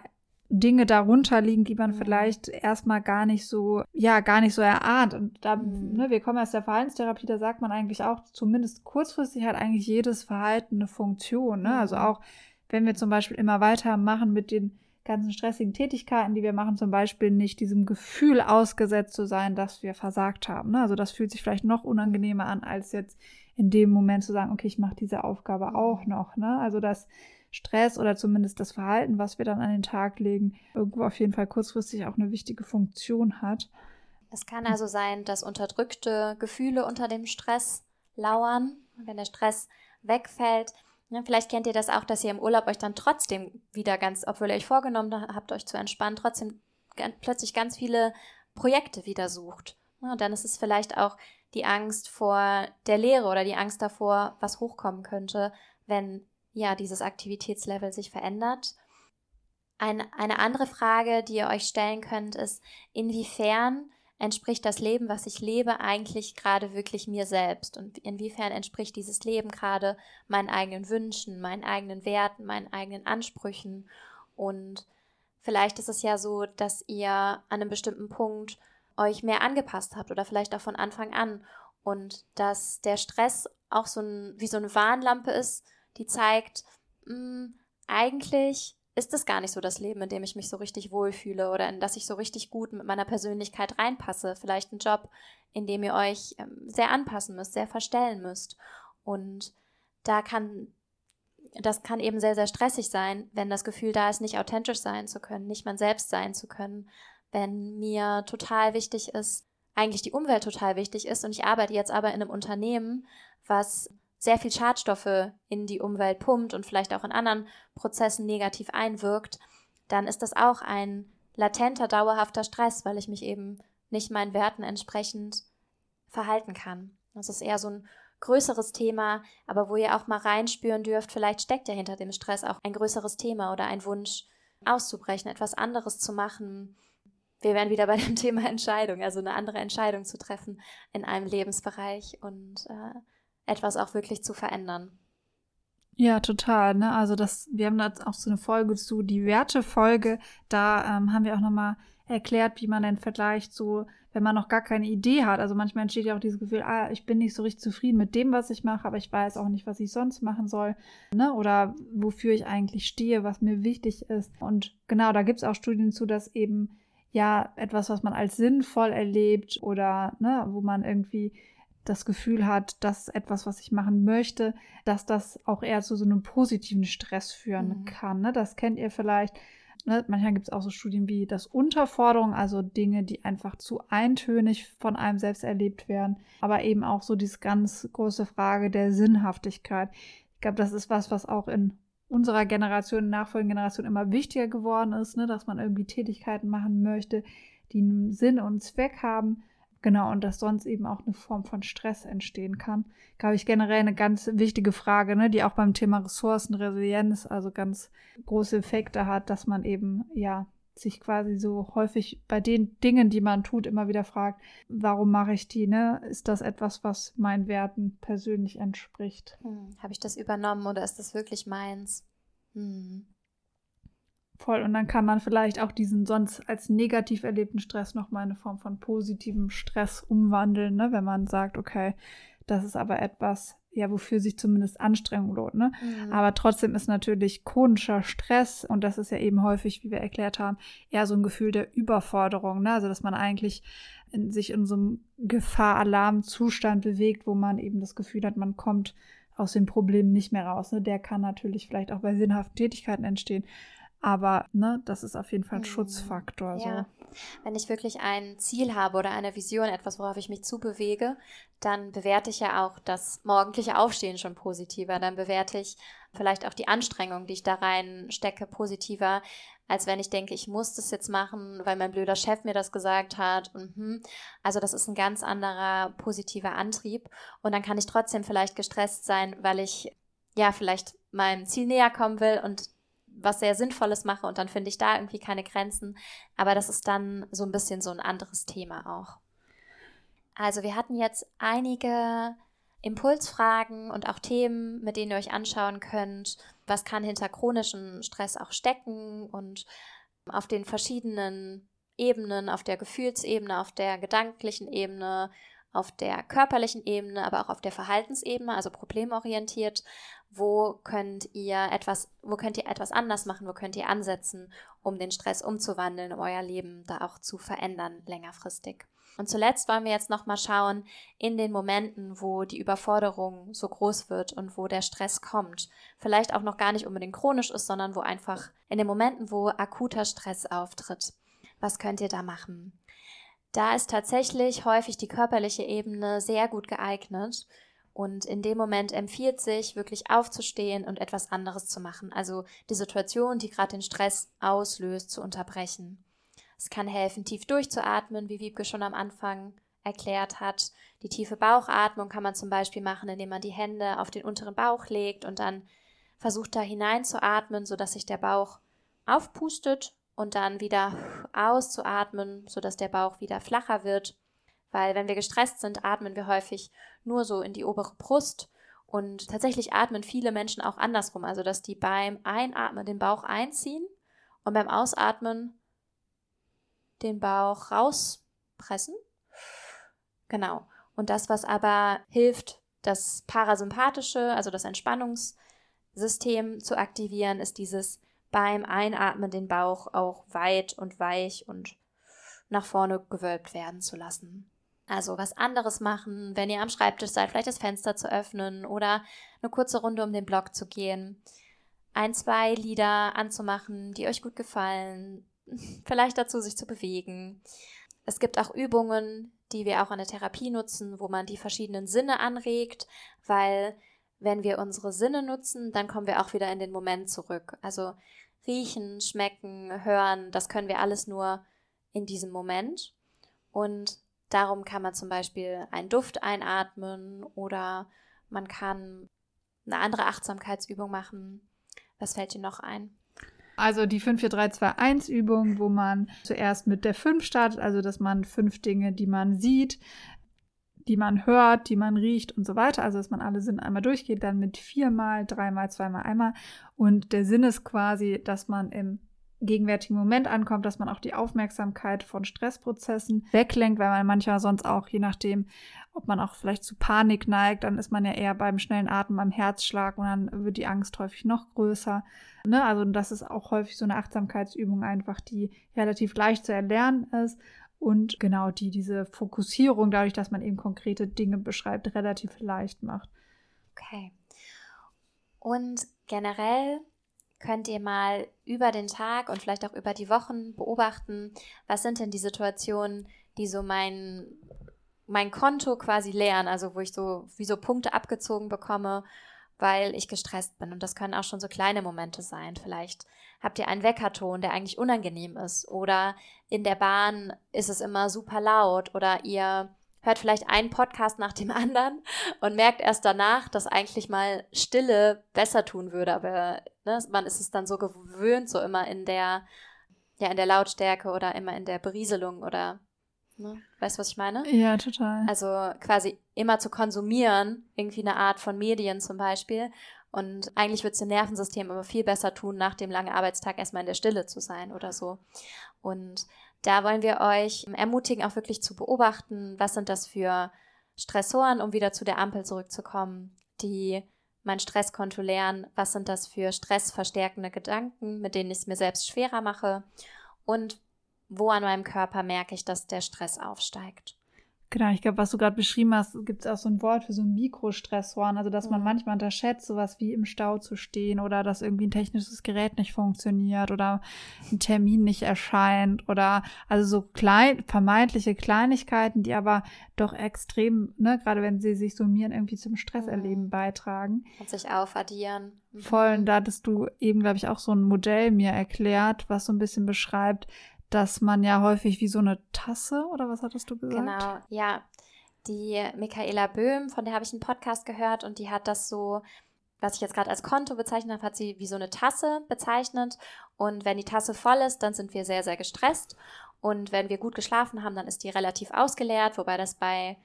Dinge darunter liegen, die man Mhm. vielleicht erstmal gar nicht so, ja, gar nicht so erahnt. Und da, Mhm. ne, wir kommen aus der Verhaltenstherapie, da sagt man eigentlich auch, zumindest kurzfristig hat eigentlich jedes Verhalten eine Funktion. Ne? Also Mhm. auch, wenn wir zum Beispiel immer weitermachen mit den ganzen stressigen Tätigkeiten, die wir machen, zum Beispiel nicht diesem Gefühl ausgesetzt zu sein, dass wir versagt haben. Ne? Also das fühlt sich vielleicht noch unangenehmer an, als jetzt in dem Moment zu sagen, okay, ich mache diese Aufgabe auch noch. Ne? Also dass Stress oder zumindest das Verhalten, was wir dann an den Tag legen, irgendwo auf jeden Fall kurzfristig auch eine wichtige Funktion hat. Es kann also sein, dass unterdrückte Gefühle unter dem Stress lauern. Wenn der Stress wegfällt, vielleicht kennt ihr das auch, dass ihr im Urlaub euch dann trotzdem wieder ganz, obwohl ihr euch vorgenommen habt, euch zu entspannen, trotzdem plötzlich ganz viele Projekte wieder sucht. Und dann ist es vielleicht auch die Angst vor der Lehre oder die Angst davor, was hochkommen könnte, wenn ja dieses Aktivitätslevel sich verändert. Ein, eine andere Frage, die ihr euch stellen könnt, ist, inwiefern entspricht das Leben, was ich lebe, eigentlich gerade wirklich mir selbst? Und inwiefern entspricht dieses Leben gerade meinen eigenen Wünschen, meinen eigenen Werten, meinen eigenen Ansprüchen? Und vielleicht ist es ja so, dass ihr an einem bestimmten Punkt euch mehr angepasst habt oder vielleicht auch von Anfang an und dass der Stress auch so ein, wie so eine Warnlampe ist, die zeigt, mh, eigentlich ist es gar nicht so das Leben, in dem ich mich so richtig wohlfühle oder in das ich so richtig gut mit meiner Persönlichkeit reinpasse. Vielleicht ein Job, in dem ihr euch ähm, sehr anpassen müsst, sehr verstellen müsst. Und da kann, das kann eben sehr, sehr stressig sein, wenn das Gefühl da ist, nicht authentisch sein zu können, nicht man selbst sein zu können, wenn mir total wichtig ist, eigentlich die Umwelt total wichtig ist und ich arbeite jetzt aber in einem Unternehmen, was sehr viel Schadstoffe in die Umwelt pumpt und vielleicht auch in anderen Prozessen negativ einwirkt, dann ist das auch ein latenter, dauerhafter Stress, weil ich mich eben nicht meinen Werten entsprechend verhalten kann. Das ist eher so ein größeres Thema, aber wo ihr auch mal reinspüren dürft, vielleicht steckt ja hinter dem Stress auch ein größeres Thema oder ein Wunsch auszubrechen, etwas anderes zu machen. Wir wären wieder bei dem Thema Entscheidung, also eine andere Entscheidung zu treffen in einem Lebensbereich und äh, etwas auch wirklich zu verändern. Ja, total. Ne? Also das, wir haben da auch so eine Folge zu, die Wertefolge. Da ähm, haben wir auch nochmal erklärt, wie man denn vergleicht, so, wenn man noch gar keine Idee hat. Also manchmal entsteht ja auch dieses Gefühl, ah, ich bin nicht so richtig zufrieden mit dem, was ich mache, aber ich weiß auch nicht, was ich sonst machen soll. Ne? Oder wofür ich eigentlich stehe, was mir wichtig ist. Und genau, da gibt es auch Studien zu, dass eben ja etwas, was man als sinnvoll erlebt oder ne, wo man irgendwie das Gefühl hat, das ist etwas, was ich machen möchte, dass das auch eher zu so einem positiven Stress führen Mhm. kann. Ne? Das kennt ihr vielleicht. Ne? Manchmal gibt es auch so Studien wie das Unterforderung, also Dinge, die einfach zu eintönig von einem selbst erlebt werden. Aber eben auch so diese ganz große Frage der Sinnhaftigkeit. Ich glaube, das ist was, was auch in unserer Generation, nachfolgenden Generation immer wichtiger geworden ist, ne? dass man irgendwie Tätigkeiten machen möchte, die einen Sinn und einen Zweck haben. Genau, und dass sonst eben auch eine Form von Stress entstehen kann. Glaube ich generell eine ganz wichtige Frage, ne, die auch beim Thema Ressourcenresilienz also ganz große Effekte hat, dass man eben, ja, sich quasi so häufig bei den Dingen, die man tut, immer wieder fragt, warum mache ich die, ne? Ist das etwas, was meinen Werten persönlich entspricht? Hm, Habe ich das übernommen oder ist das wirklich meins? Hm. Voll. Und dann kann man vielleicht auch diesen sonst als negativ erlebten Stress nochmal in eine Form von positivem Stress umwandeln, ne? wenn man sagt, okay, das ist aber etwas, ja, wofür sich zumindest Anstrengung lohnt. Ne? Mhm. Aber trotzdem ist natürlich chronischer Stress, und das ist ja eben häufig, wie wir erklärt haben, eher so ein Gefühl der Überforderung. Ne? Also, dass man eigentlich in, sich in so einem Gefahr-Alarm-Zustand bewegt, wo man eben das Gefühl hat, man kommt aus dem Problem nicht mehr raus. Ne? Der kann natürlich vielleicht auch bei sinnhaften Tätigkeiten entstehen. Aber ne, das ist auf jeden Fall ein Mhm. Schutzfaktor. So. Ja. Wenn ich wirklich ein Ziel habe oder eine Vision, etwas, worauf ich mich zubewege, dann bewerte ich ja auch das morgendliche Aufstehen schon positiver. Dann bewerte ich vielleicht auch die Anstrengung, die ich da rein stecke, positiver, als wenn ich denke, ich muss das jetzt machen, weil mein blöder Chef mir das gesagt hat. Und, hm. Also das ist ein ganz anderer positiver Antrieb. Und dann kann ich trotzdem vielleicht gestresst sein, weil ich ja vielleicht meinem Ziel näher kommen will und was sehr Sinnvolles mache und dann finde ich da irgendwie keine Grenzen. Aber das ist dann so ein bisschen so ein anderes Thema auch. Also wir hatten jetzt einige Impulsfragen und auch Themen, mit denen ihr euch anschauen könnt, was kann hinter chronischem Stress auch stecken und auf den verschiedenen Ebenen, auf der Gefühlsebene, auf der gedanklichen Ebene, auf der körperlichen Ebene, aber auch auf der Verhaltensebene, also problemorientiert, wo könnt ihr etwas, wo könnt ihr etwas anders machen, wo könnt ihr ansetzen, um den Stress umzuwandeln, um euer Leben da auch zu verändern längerfristig. Und zuletzt wollen wir jetzt nochmal schauen, in den Momenten, wo die Überforderung so groß wird und wo der Stress kommt, vielleicht auch noch gar nicht unbedingt chronisch ist, sondern wo einfach in den Momenten, wo akuter Stress auftritt. Was könnt ihr da machen? Da ist tatsächlich häufig die körperliche Ebene sehr gut geeignet. Und in dem Moment empfiehlt sich, wirklich aufzustehen und etwas anderes zu machen. Also die Situation, die gerade den Stress auslöst, zu unterbrechen. Es kann helfen, tief durchzuatmen, wie Wiebke schon am Anfang erklärt hat. Die tiefe Bauchatmung kann man zum Beispiel machen, indem man die Hände auf den unteren Bauch legt und dann versucht da hineinzuatmen, sodass sich der Bauch aufpustet und dann wieder auszuatmen, sodass der Bauch wieder flacher wird. Weil wenn wir gestresst sind, atmen wir häufig nur so in die obere Brust. Und tatsächlich atmen viele Menschen auch andersrum, also dass die beim Einatmen den Bauch einziehen und beim Ausatmen den Bauch rauspressen. Genau. Und das, was aber hilft, das Parasympathische, also das Entspannungssystem zu aktivieren, ist dieses beim Einatmen den Bauch auch weit und weich und nach vorne gewölbt werden zu lassen. Also was anderes machen, wenn ihr am Schreibtisch seid, vielleicht das Fenster zu öffnen oder eine kurze Runde um den Block zu gehen. Ein, zwei Lieder anzumachen, die euch gut gefallen. Vielleicht dazu sich zu bewegen. Es gibt auch Übungen, die wir auch in der Therapie nutzen, wo man die verschiedenen Sinne anregt, weil wenn wir unsere Sinne nutzen, dann kommen wir auch wieder in den Moment zurück. Also riechen, schmecken, hören, das können wir alles nur in diesem Moment. Und darum kann man zum Beispiel einen Duft einatmen oder man kann eine andere Achtsamkeitsübung machen. Was fällt dir noch ein? Also die 54321-Übung, wo man zuerst mit der 5 startet, also dass man fünf Dinge, die man sieht, die man hört, die man riecht und so weiter. Also dass man alle Sinne einmal durchgeht, dann mit viermal, dreimal, zweimal, einmal. Und der Sinn ist quasi, dass man im gegenwärtigen Moment ankommt, dass man auch die Aufmerksamkeit von Stressprozessen weglenkt, weil man manchmal sonst auch, je nachdem, ob man auch vielleicht zu Panik neigt, dann ist man ja eher beim schnellen Atmen, beim Herzschlag und dann wird die Angst häufig noch größer. Ne? Also das ist auch häufig so eine Achtsamkeitsübung einfach, die relativ leicht zu erlernen ist und genau die diese Fokussierung, dadurch, dass man eben konkrete Dinge beschreibt, relativ leicht macht. Okay. Und generell könnt ihr mal über den Tag und vielleicht auch über die Wochen beobachten, was sind denn die Situationen, die so mein, mein Konto quasi leeren, also wo ich so wie so Punkte abgezogen bekomme, weil ich gestresst bin. Und das können auch schon so kleine Momente sein. Vielleicht habt ihr einen Weckerton, der eigentlich unangenehm ist. Oder in der Bahn ist es immer super laut. Oder ihr hört vielleicht einen Podcast nach dem anderen und merkt erst danach, dass eigentlich mal Stille besser tun würde. Aber ne, man ist es dann so gewöhnt, so immer in der, ja, in der Lautstärke oder immer in der Berieselung oder Ne? Weißt du, was ich meine? Ja, total. Also quasi immer zu konsumieren, irgendwie eine Art von Medien zum Beispiel. Und eigentlich wird es dem Nervensystem aber viel besser tun, nach dem langen Arbeitstag erstmal in der Stille zu sein oder so. Und da wollen wir euch ermutigen, auch wirklich zu beobachten, was sind das für Stressoren, um wieder zu der Ampel zurückzukommen, die mein Stresskonto lernen, was sind das für stressverstärkende Gedanken, mit denen ich es mir selbst schwerer mache und wo an meinem Körper merke ich, dass der Stress aufsteigt. Genau, ich glaube, was du gerade beschrieben hast, gibt es auch so ein Wort für so Mikrostressoren, also dass man Mhm. manchmal unterschätzt, sowas wie im Stau zu stehen oder dass irgendwie ein technisches Gerät nicht funktioniert oder ein Termin nicht erscheint oder also so klein, vermeintliche Kleinigkeiten, die aber doch extrem, ne, gerade wenn sie sich summieren, irgendwie zum Stresserleben Mhm. beitragen. Und sich aufaddieren. Mhm. Voll, und da hattest du eben, glaube ich, auch so ein Modell mir erklärt, was so ein bisschen beschreibt, dass man ja häufig wie so eine Tasse, oder was hattest du gesagt? Genau, ja. Die Michaela Böhm, von der habe ich einen Podcast gehört und die hat das so, was ich jetzt gerade als Konto bezeichnet habe, hat sie wie so eine Tasse bezeichnet. Und wenn die Tasse voll ist, dann sind wir sehr, sehr gestresst. Und wenn wir gut geschlafen haben, dann ist die relativ ausgeleert, wobei das bei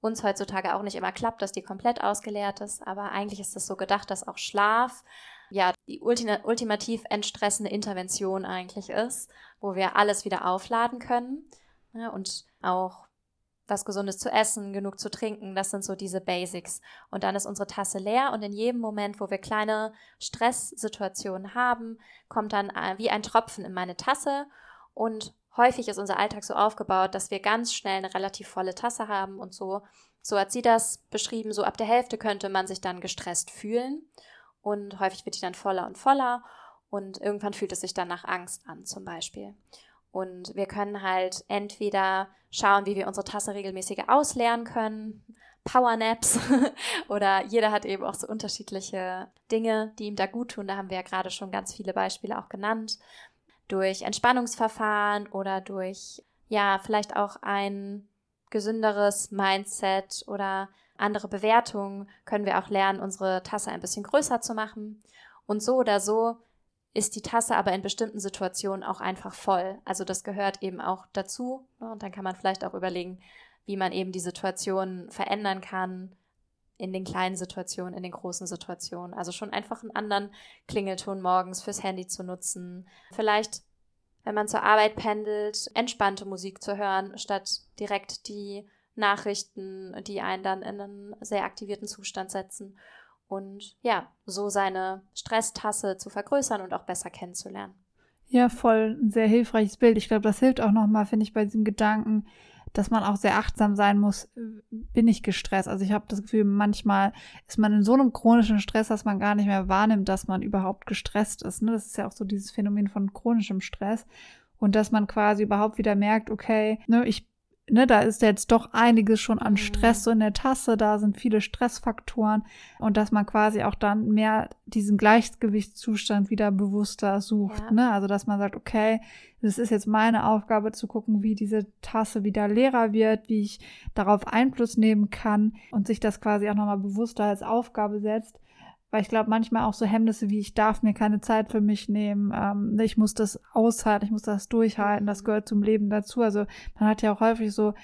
uns heutzutage auch nicht immer klappt, dass die komplett ausgeleert ist. Aber eigentlich ist es so gedacht, dass auch Schlaf ja die ultima ultimativ entstressende Intervention eigentlich ist, wo wir alles wieder aufladen können. Ja, und auch was Gesundes zu essen, genug zu trinken, das sind so diese Basics. Und dann ist unsere Tasse leer und in jedem Moment, wo wir kleine Stresssituationen haben, kommt dann äh, wie ein Tropfen in meine Tasse und häufig ist unser Alltag so aufgebaut, dass wir ganz schnell eine relativ volle Tasse haben und so. So hat sie das beschrieben, so ab der Hälfte könnte man sich dann gestresst fühlen und häufig wird die dann voller und voller und irgendwann fühlt es sich dann nach Angst an zum Beispiel. Und wir können halt entweder schauen, wie wir unsere Tasse regelmäßiger ausleeren können, Powernaps oder jeder hat eben auch so unterschiedliche Dinge, die ihm da gut tun. Da haben wir ja gerade schon ganz viele Beispiele auch genannt. Durch Entspannungsverfahren oder durch, ja, vielleicht auch ein gesünderes Mindset oder andere Bewertungen können wir auch lernen, unsere Tasse ein bisschen größer zu machen. Und so oder so ist die Tasse aber in bestimmten Situationen auch einfach voll. Also das gehört eben auch dazu. ne? Und dann kann man vielleicht auch überlegen, wie man eben die Situation verändern kann in den kleinen Situationen, in den großen Situationen. Also schon einfach einen anderen Klingelton morgens fürs Handy zu nutzen. Vielleicht, wenn man zur Arbeit pendelt, entspannte Musik zu hören, statt direkt die Nachrichten, die einen dann in einen sehr aktivierten Zustand setzen. Und ja, so seine Stresstasse zu vergrößern und auch besser kennenzulernen. Ja, voll ein sehr hilfreiches Bild. Ich glaube, das hilft auch nochmal, finde ich, bei diesem Gedanken, dass man auch sehr achtsam sein muss, bin ich gestresst. Also ich habe das Gefühl, manchmal ist man in so einem chronischen Stress, dass man gar nicht mehr wahrnimmt, dass man überhaupt gestresst ist. Ne? Das ist ja auch so dieses Phänomen von chronischem Stress. Und dass man quasi überhaupt wieder merkt, okay, ne, ich ne, da ist jetzt doch einiges schon an Mhm. Stress so in der Tasse, da sind viele Stressfaktoren und dass man quasi auch dann mehr diesen Gleichgewichtszustand wieder bewusster sucht, Ja. ne? Also dass man sagt, okay, das ist jetzt meine Aufgabe zu gucken, wie diese Tasse wieder leerer wird, wie ich darauf Einfluss nehmen kann und sich das quasi auch nochmal bewusster als Aufgabe setzt. Weil ich glaube, manchmal auch so Hemmnisse wie ich darf mir keine Zeit für mich nehmen, ähm, ich muss das aushalten, ich muss das durchhalten, das Mhm. gehört zum Leben dazu. Also man hat ja auch häufig so äh,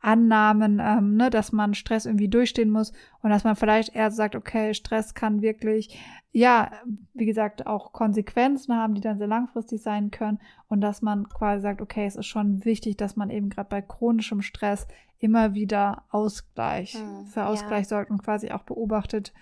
Annahmen, ähm, ne, dass man Stress irgendwie durchstehen muss und dass man vielleicht eher sagt, okay, Stress kann wirklich, ja, wie gesagt, auch Konsequenzen haben, die dann sehr langfristig sein können und dass man quasi sagt, okay, es ist schon wichtig, dass man eben gerade bei chronischem Stress immer wieder Ausgleich, Hm, für ja. Ausgleich sorgt und quasi auch beobachtet,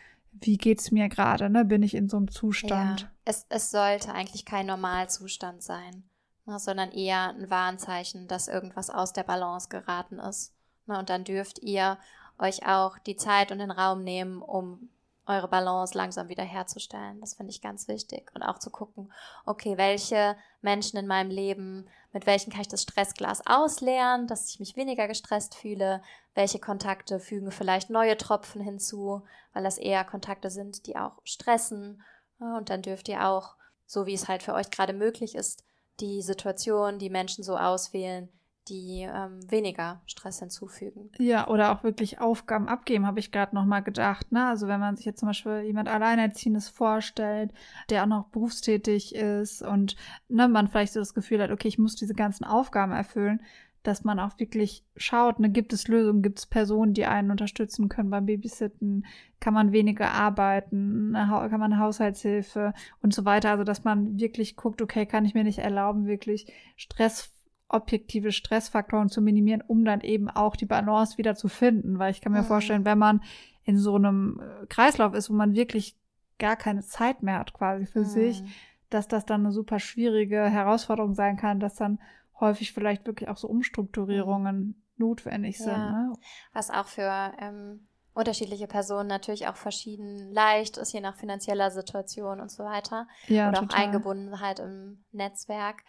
wie geht's mir gerade, ne? Bin ich in so einem Zustand? Ja, es, es sollte eigentlich kein Normalzustand sein, ne, sondern eher ein Warnzeichen, dass irgendwas aus der Balance geraten ist. Ne, und dann dürft ihr euch auch die Zeit und den Raum nehmen, um eure Balance langsam wieder herzustellen. Das finde ich ganz wichtig. Und auch zu gucken, okay, welche Menschen in meinem Leben, mit welchen kann ich das Stressglas ausleeren, dass ich mich weniger gestresst fühle, welche Kontakte fügen vielleicht neue Tropfen hinzu, weil das eher Kontakte sind, die auch stressen. Und dann dürft ihr auch, so wie es halt für euch gerade möglich ist, die Situation, die Menschen so auswählen, die ähm, weniger Stress hinzufügen. Ja, oder auch wirklich Aufgaben abgeben, habe ich gerade nochmal gedacht. Ne? Also wenn man sich jetzt zum Beispiel jemand Alleinerziehendes vorstellt, der auch noch berufstätig ist und ne, man vielleicht so das Gefühl hat, okay, ich muss diese ganzen Aufgaben erfüllen, dass man auch wirklich schaut, ne, gibt es Lösungen, gibt es Personen, die einen unterstützen können beim Babysitten, kann man weniger arbeiten, kann man Haushaltshilfe und so weiter. Also dass man wirklich guckt, okay, kann ich mir nicht erlauben, wirklich Stress objektive Stressfaktoren zu minimieren, um dann eben auch die Balance wieder zu finden. Weil ich kann mir Mhm. vorstellen, wenn man in so einem äh, Kreislauf ist, wo man wirklich gar keine Zeit mehr hat quasi für sich, Mhm. dass das dann eine super schwierige Herausforderung sein kann, dass dann häufig vielleicht wirklich auch so Umstrukturierungen notwendig Ja. sind. Ne? Was auch für ähm, unterschiedliche Personen natürlich auch verschieden leicht ist, je nach finanzieller Situation und so weiter. Ja, oder auch total. Eingebundenheit im Netzwerk.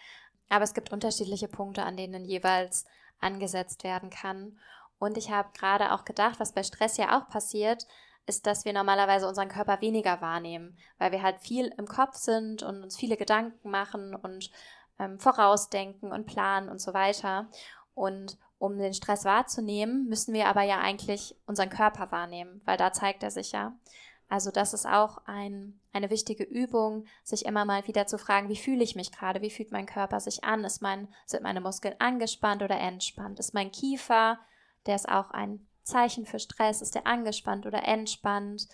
Aber es gibt unterschiedliche Punkte, an denen jeweils angesetzt werden kann. Und ich habe gerade auch gedacht, was bei Stress ja auch passiert, ist, dass wir normalerweise unseren Körper weniger wahrnehmen, weil wir halt viel im Kopf sind und uns viele Gedanken machen und ähm, vorausdenken und planen und so weiter. Und um den Stress wahrzunehmen, müssen wir aber ja eigentlich unseren Körper wahrnehmen, weil da zeigt er sich ja. Also das ist auch ein, eine wichtige Übung, sich immer mal wieder zu fragen, wie fühle ich mich gerade, wie fühlt mein Körper sich an, ist mein, sind meine Muskeln angespannt oder entspannt, ist mein Kiefer, der ist auch ein Zeichen für Stress, ist der angespannt oder entspannt,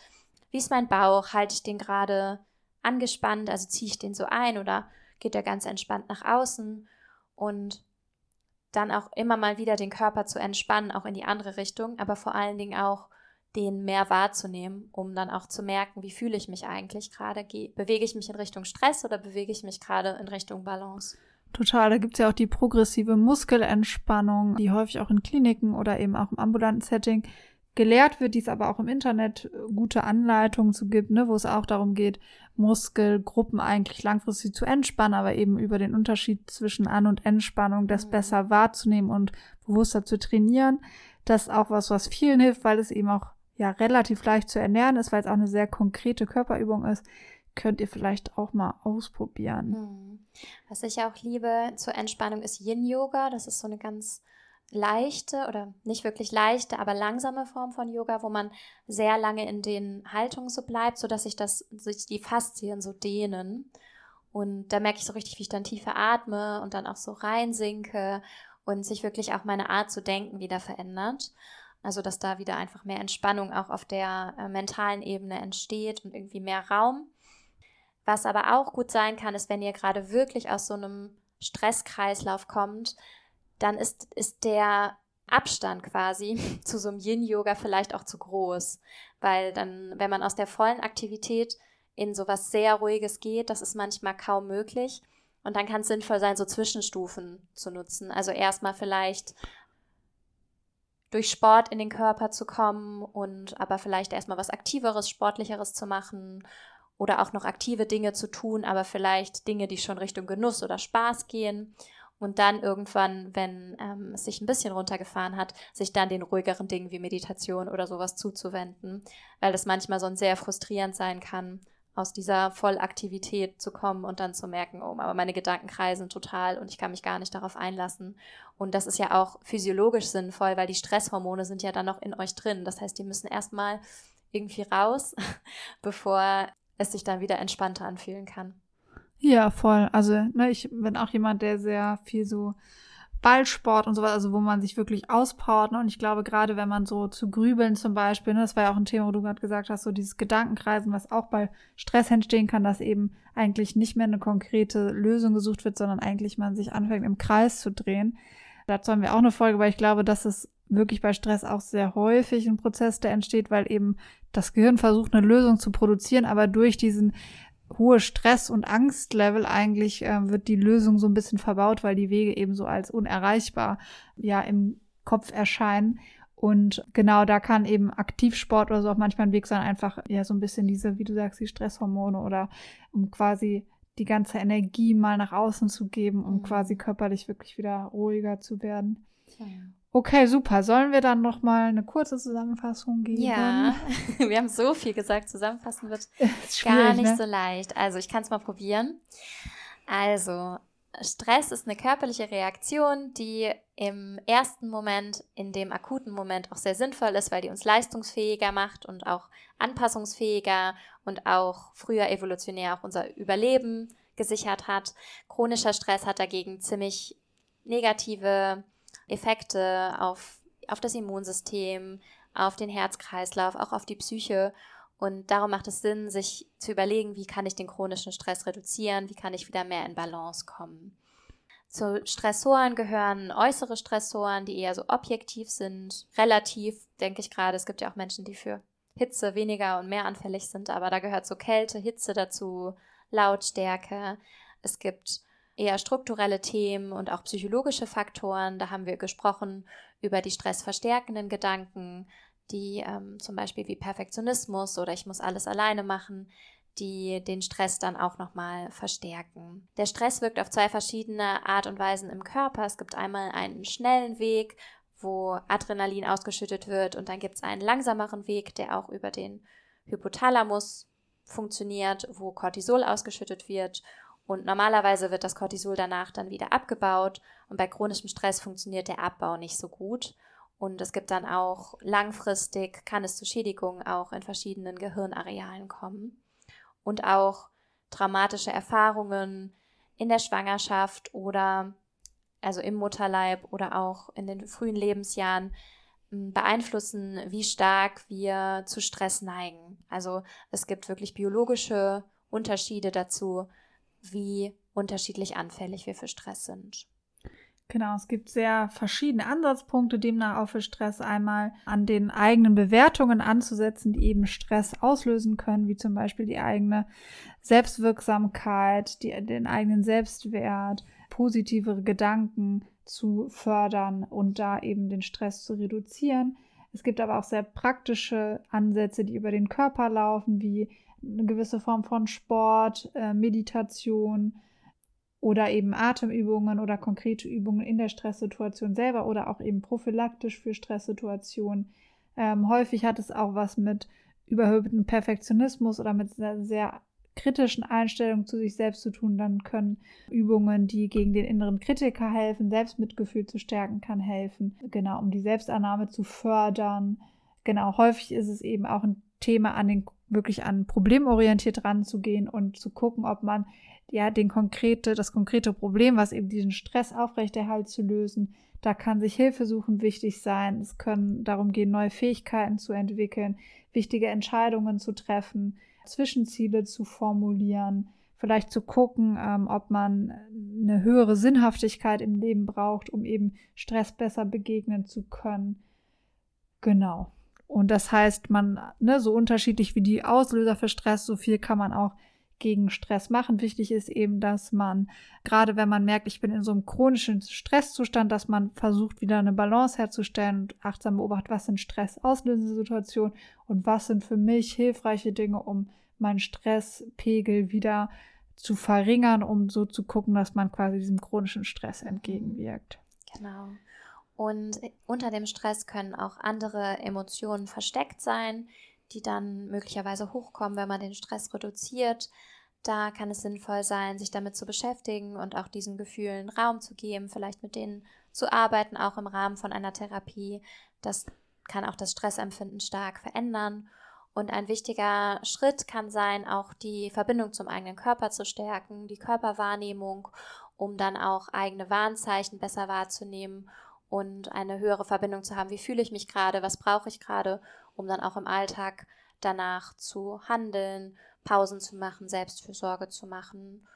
wie ist mein Bauch, halte ich den gerade angespannt, also ziehe ich den so ein oder geht er ganz entspannt nach außen und dann auch immer mal wieder den Körper zu entspannen, auch in die andere Richtung, aber vor allen Dingen auch den mehr wahrzunehmen, um dann auch zu merken, wie fühle ich mich eigentlich gerade? Bewege ich mich in Richtung Stress oder bewege ich mich gerade in Richtung Balance? Total, da gibt's ja auch die progressive Muskelentspannung, die häufig auch in Kliniken oder eben auch im ambulanten Setting gelehrt wird, die es aber auch im Internet äh, gute Anleitungen zu gibt, ne, wo es auch darum geht, Muskelgruppen eigentlich langfristig zu entspannen, aber eben über den Unterschied zwischen An- und Entspannung das Mhm. besser wahrzunehmen und bewusster zu trainieren. Das ist auch was, was vielen hilft, weil es eben auch ja relativ leicht zu ernähren ist, weil es auch eine sehr konkrete Körperübung ist. Könnt ihr vielleicht auch mal ausprobieren. Hm. Was ich auch liebe zur Entspannung ist Yin-Yoga. Das ist so eine ganz leichte oder nicht wirklich leichte, aber langsame Form von Yoga, wo man sehr lange in den Haltungen so bleibt, sodass sich das, sich die Faszien so dehnen. Und da merke ich so richtig, wie ich dann tiefer atme und dann auch so reinsinke und sich wirklich auch meine Art zu denken wieder verändert. Also, dass da wieder einfach mehr Entspannung auch auf der äh, mentalen Ebene entsteht und irgendwie mehr Raum. Was aber auch gut sein kann, ist, wenn ihr gerade wirklich aus so einem Stresskreislauf kommt, dann ist, ist der Abstand quasi zu so einem Yin-Yoga vielleicht auch zu groß. Weil dann, wenn man aus der vollen Aktivität in sowas sehr Ruhiges geht, das ist manchmal kaum möglich. Und dann kann es sinnvoll sein, so Zwischenstufen zu nutzen. Also erstmal vielleicht durch Sport in den Körper zu kommen und aber vielleicht erstmal was Aktiveres, Sportlicheres zu machen oder auch noch aktive Dinge zu tun, aber vielleicht Dinge, die schon Richtung Genuss oder Spaß gehen. Und dann irgendwann, wenn ähm, es sich ein bisschen runtergefahren hat, sich dann den ruhigeren Dingen wie Meditation oder sowas zuzuwenden, weil das manchmal so sehr frustrierend sein kann, aus dieser Vollaktivität zu kommen und dann zu merken, oh, aber meine Gedanken kreisen total und ich kann mich gar nicht darauf einlassen. Und das ist ja auch physiologisch sinnvoll, weil die Stresshormone sind ja dann noch in euch drin. Das heißt, die müssen erstmal irgendwie raus, bevor es sich dann wieder entspannter anfühlen kann. Ja, voll. Also, ne, ich bin auch jemand, der sehr viel so Ballsport und sowas, also wo man sich wirklich auspowert. Ne? Und ich glaube, gerade wenn man so zu grübeln zum Beispiel, ne, das war ja auch ein Thema, wo du gerade gesagt hast, so dieses Gedankenkreisen, was auch bei Stress entstehen kann, dass eben eigentlich nicht mehr eine konkrete Lösung gesucht wird, sondern eigentlich man sich anfängt im Kreis zu drehen. Dazu haben wir auch eine Folge, weil ich glaube, dass es wirklich bei Stress auch sehr häufig ein Prozess, der entsteht, weil eben das Gehirn versucht, eine Lösung zu produzieren, aber durch diesen hohe Stress- und Angstlevel eigentlich äh, wird die Lösung so ein bisschen verbaut, weil die Wege eben so als unerreichbar ja im Kopf erscheinen. Und genau da kann eben Aktivsport oder so auch manchmal ein Weg sein, einfach ja so ein bisschen diese, wie du sagst, die Stresshormone oder um quasi die ganze Energie mal nach außen zu geben, um Mhm. quasi körperlich wirklich wieder ruhiger zu werden. Okay, super. Sollen wir dann noch mal eine kurze Zusammenfassung geben? Ja, wir haben so viel gesagt. Zusammenfassen wird gar nicht ne? so leicht. Also ich kann es mal probieren. Also Stress ist eine körperliche Reaktion, die im ersten Moment, in dem akuten Moment auch sehr sinnvoll ist, weil die uns leistungsfähiger macht und auch anpassungsfähiger und auch früher evolutionär auch unser Überleben gesichert hat. Chronischer Stress hat dagegen ziemlich negative Effekte auf, auf das Immunsystem, auf den Herzkreislauf, auch auf die Psyche. Und darum macht es Sinn, sich zu überlegen, wie kann ich den chronischen Stress reduzieren, wie kann ich wieder mehr in Balance kommen. Zu Stressoren gehören äußere Stressoren, die eher so objektiv sind, relativ, denke ich gerade. Es gibt ja auch Menschen, die für Hitze weniger und mehr anfällig sind, aber da gehört so Kälte, Hitze dazu, Lautstärke. Es gibt eher strukturelle Themen und auch psychologische Faktoren. Da haben wir gesprochen über die stressverstärkenden Gedanken, die ähm, zum Beispiel wie Perfektionismus oder ich muss alles alleine machen, die den Stress dann auch nochmal verstärken. Der Stress wirkt auf zwei verschiedene Art und Weisen im Körper. Es gibt einmal einen schnellen Weg, wo Adrenalin ausgeschüttet wird und dann gibt es einen langsameren Weg, der auch über den Hypothalamus funktioniert, wo Cortisol ausgeschüttet wird und normalerweise wird das Cortisol danach dann wieder abgebaut und bei chronischem Stress funktioniert der Abbau nicht so gut. Und es gibt dann auch langfristig, kann es zu Schädigungen auch in verschiedenen Gehirnarealen kommen. Und auch dramatische Erfahrungen in der Schwangerschaft oder also im Mutterleib oder auch in den frühen Lebensjahren hm, beeinflussen, wie stark wir zu Stress neigen. Also es gibt wirklich biologische Unterschiede dazu, wie unterschiedlich anfällig wir für Stress sind. Genau, es gibt sehr verschiedene Ansatzpunkte demnach auch für Stress. Einmal an den eigenen Bewertungen anzusetzen, die eben Stress auslösen können, wie zum Beispiel die eigene Selbstwirksamkeit, die, den eigenen Selbstwert, positivere Gedanken zu fördern und da eben den Stress zu reduzieren. Es gibt aber auch sehr praktische Ansätze, die über den Körper laufen, wie eine gewisse Form von Sport, äh, Meditation oder eben Atemübungen oder konkrete Übungen in der Stresssituation selber oder auch eben prophylaktisch für Stresssituationen. Ähm, häufig hat es auch was mit überhöhtem Perfektionismus oder mit einer sehr kritischen Einstellung zu sich selbst zu tun. Dann können Übungen, die gegen den inneren Kritiker helfen, Selbstmitgefühl zu stärken, kann helfen. Genau, um die Selbstannahme zu fördern. Genau, häufig ist es eben auch ein Thema an den wirklich an problemorientiert ranzugehen und zu gucken, ob man ja den konkrete, das konkrete Problem, was eben diesen Stress aufrechterhält, zu lösen. Da kann sich Hilfe suchen wichtig sein. Es können darum gehen, neue Fähigkeiten zu entwickeln, wichtige Entscheidungen zu treffen, Zwischenziele zu formulieren, vielleicht zu gucken, ähm, ob man eine höhere Sinnhaftigkeit im Leben braucht, um eben Stress besser begegnen zu können. Genau. Und das heißt, man, ne, so unterschiedlich wie die Auslöser für Stress, so viel kann man auch gegen Stress machen. Wichtig ist eben, dass man, gerade wenn man merkt, ich bin in so einem chronischen Stresszustand, dass man versucht, wieder eine Balance herzustellen und achtsam beobachtet, was sind stressauslösende Situationen und was sind für mich hilfreiche Dinge, um meinen Stresspegel wieder zu verringern, um so zu gucken, dass man quasi diesem chronischen Stress entgegenwirkt. Genau. Und unter dem Stress können auch andere Emotionen versteckt sein, die dann möglicherweise hochkommen, wenn man den Stress reduziert. Da kann es sinnvoll sein, sich damit zu beschäftigen und auch diesen Gefühlen Raum zu geben, vielleicht mit denen zu arbeiten, auch im Rahmen von einer Therapie. Das kann auch das Stressempfinden stark verändern. Und ein wichtiger Schritt kann sein, auch die Verbindung zum eigenen Körper zu stärken, die Körperwahrnehmung, um dann auch eigene Warnzeichen besser wahrzunehmen und eine höhere Verbindung zu haben, wie fühle ich mich gerade, was brauche ich gerade, um dann auch im Alltag danach zu handeln, Pausen zu machen, Selbstfürsorge zu machen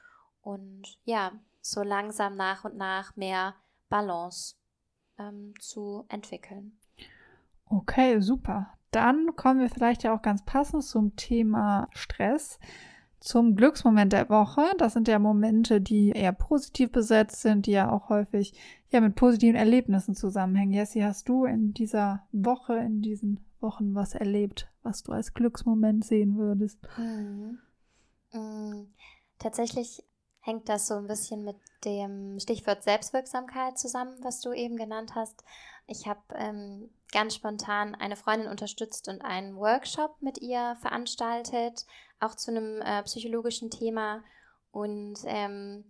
und ja, so langsam nach und nach mehr Balance ähm, zu entwickeln. Okay, super. Dann kommen wir vielleicht ja auch ganz passend zum Thema Stress zum Glücksmoment der Woche. Das sind ja Momente, die eher positiv besetzt sind, die ja auch häufig ja mit positiven Erlebnissen zusammenhängen. Jessie, hast du in dieser Woche, in diesen Wochen was erlebt, was du als Glücksmoment sehen würdest? Mhm. Mhm. Tatsächlich hängt das so ein bisschen mit dem Stichwort Selbstwirksamkeit zusammen, was du eben genannt hast. Ich habe ähm, ganz spontan eine Freundin unterstützt und einen Workshop mit ihr veranstaltet, auch zu einem äh, psychologischen Thema. Und ähm,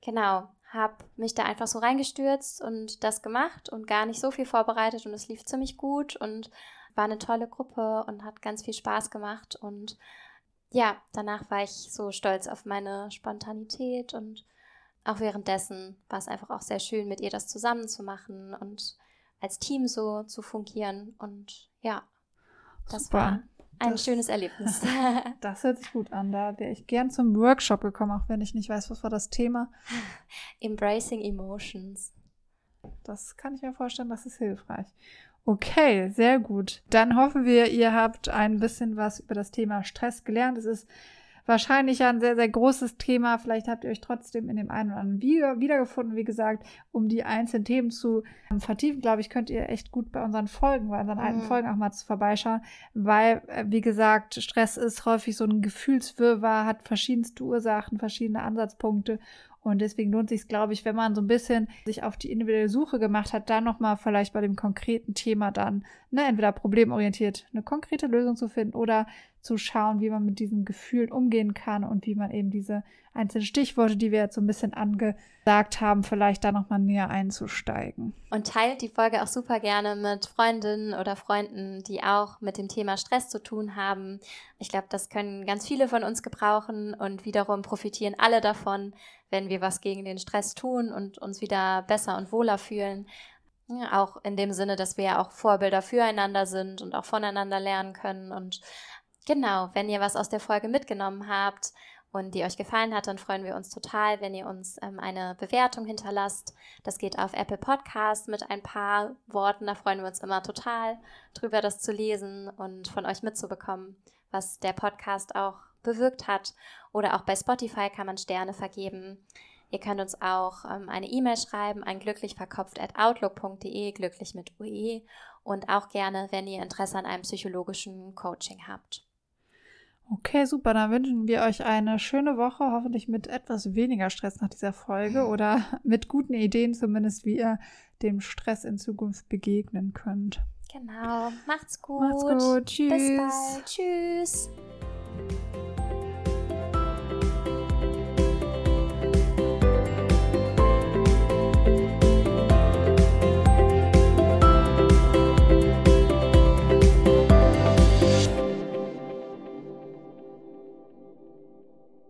genau, habe mich da einfach so reingestürzt und das gemacht und gar nicht so viel vorbereitet und es lief ziemlich gut und war eine tolle Gruppe und hat ganz viel Spaß gemacht und ja, danach war ich so stolz auf meine Spontanität und auch währenddessen war es einfach auch sehr schön, mit ihr das zusammen zu machen und als Team so zu fungieren. Und ja, das Super. war ein das, schönes Erlebnis. das hört sich gut an. Da wäre ich gern zum Workshop gekommen, auch wenn ich nicht weiß, was war das Thema. Embracing Emotions. Das kann ich mir vorstellen, das ist hilfreich. Okay, sehr gut. Dann hoffen wir, ihr habt ein bisschen was über das Thema Stress gelernt. Es ist wahrscheinlich ja ein sehr, sehr großes Thema. Vielleicht habt ihr euch trotzdem in dem einen oder anderen Video wiedergefunden. Wie gesagt, um die einzelnen Themen zu ähm, vertiefen, glaube ich, könnt ihr echt gut bei unseren Folgen, bei unseren mhm. alten Folgen auch mal vorbeischauen. Weil, äh, wie gesagt, Stress ist häufig so ein Gefühlswirrwarr, hat verschiedenste Ursachen, verschiedene Ansatzpunkte. Und deswegen lohnt sich glaube ich, wenn man so ein bisschen sich auf die individuelle Suche gemacht hat, dann nochmal vielleicht bei dem konkreten Thema dann, ne, entweder problemorientiert eine konkrete Lösung zu finden oder zu schauen, wie man mit diesen Gefühlen umgehen kann und wie man eben diese einzelnen Stichworte, die wir jetzt so ein bisschen angesagt haben, vielleicht da nochmal näher einzusteigen. Und teilt die Folge auch super gerne mit Freundinnen oder Freunden, die auch mit dem Thema Stress zu tun haben. Ich glaube, das können ganz viele von uns gebrauchen und wiederum profitieren alle davon, wenn wir was gegen den Stress tun und uns wieder besser und wohler fühlen. Ja, auch in dem Sinne, dass wir ja auch Vorbilder füreinander sind und auch voneinander lernen können und Genau, wenn ihr was aus der Folge mitgenommen habt und die euch gefallen hat, dann freuen wir uns total, wenn ihr uns ähm, eine Bewertung hinterlasst. Das geht auf Apple Podcast mit ein paar Worten. Da freuen wir uns immer total drüber, das zu lesen und von euch mitzubekommen, was der Podcast auch bewirkt hat. Oder auch bei Spotify kann man Sterne vergeben. Ihr könnt uns auch ähm, eine E-Mail schreiben an glücklichverkopft.outlook.de, glücklich mit UE und auch gerne, wenn ihr Interesse an einem psychologischen Coaching habt. Okay, super. Dann wünschen wir euch eine schöne Woche, hoffentlich mit etwas weniger Stress nach dieser Folge oder mit guten Ideen zumindest, wie ihr dem Stress in Zukunft begegnen könnt. Genau. Macht's gut. Macht's gut. Tschüss. Bis bald. Tschüss.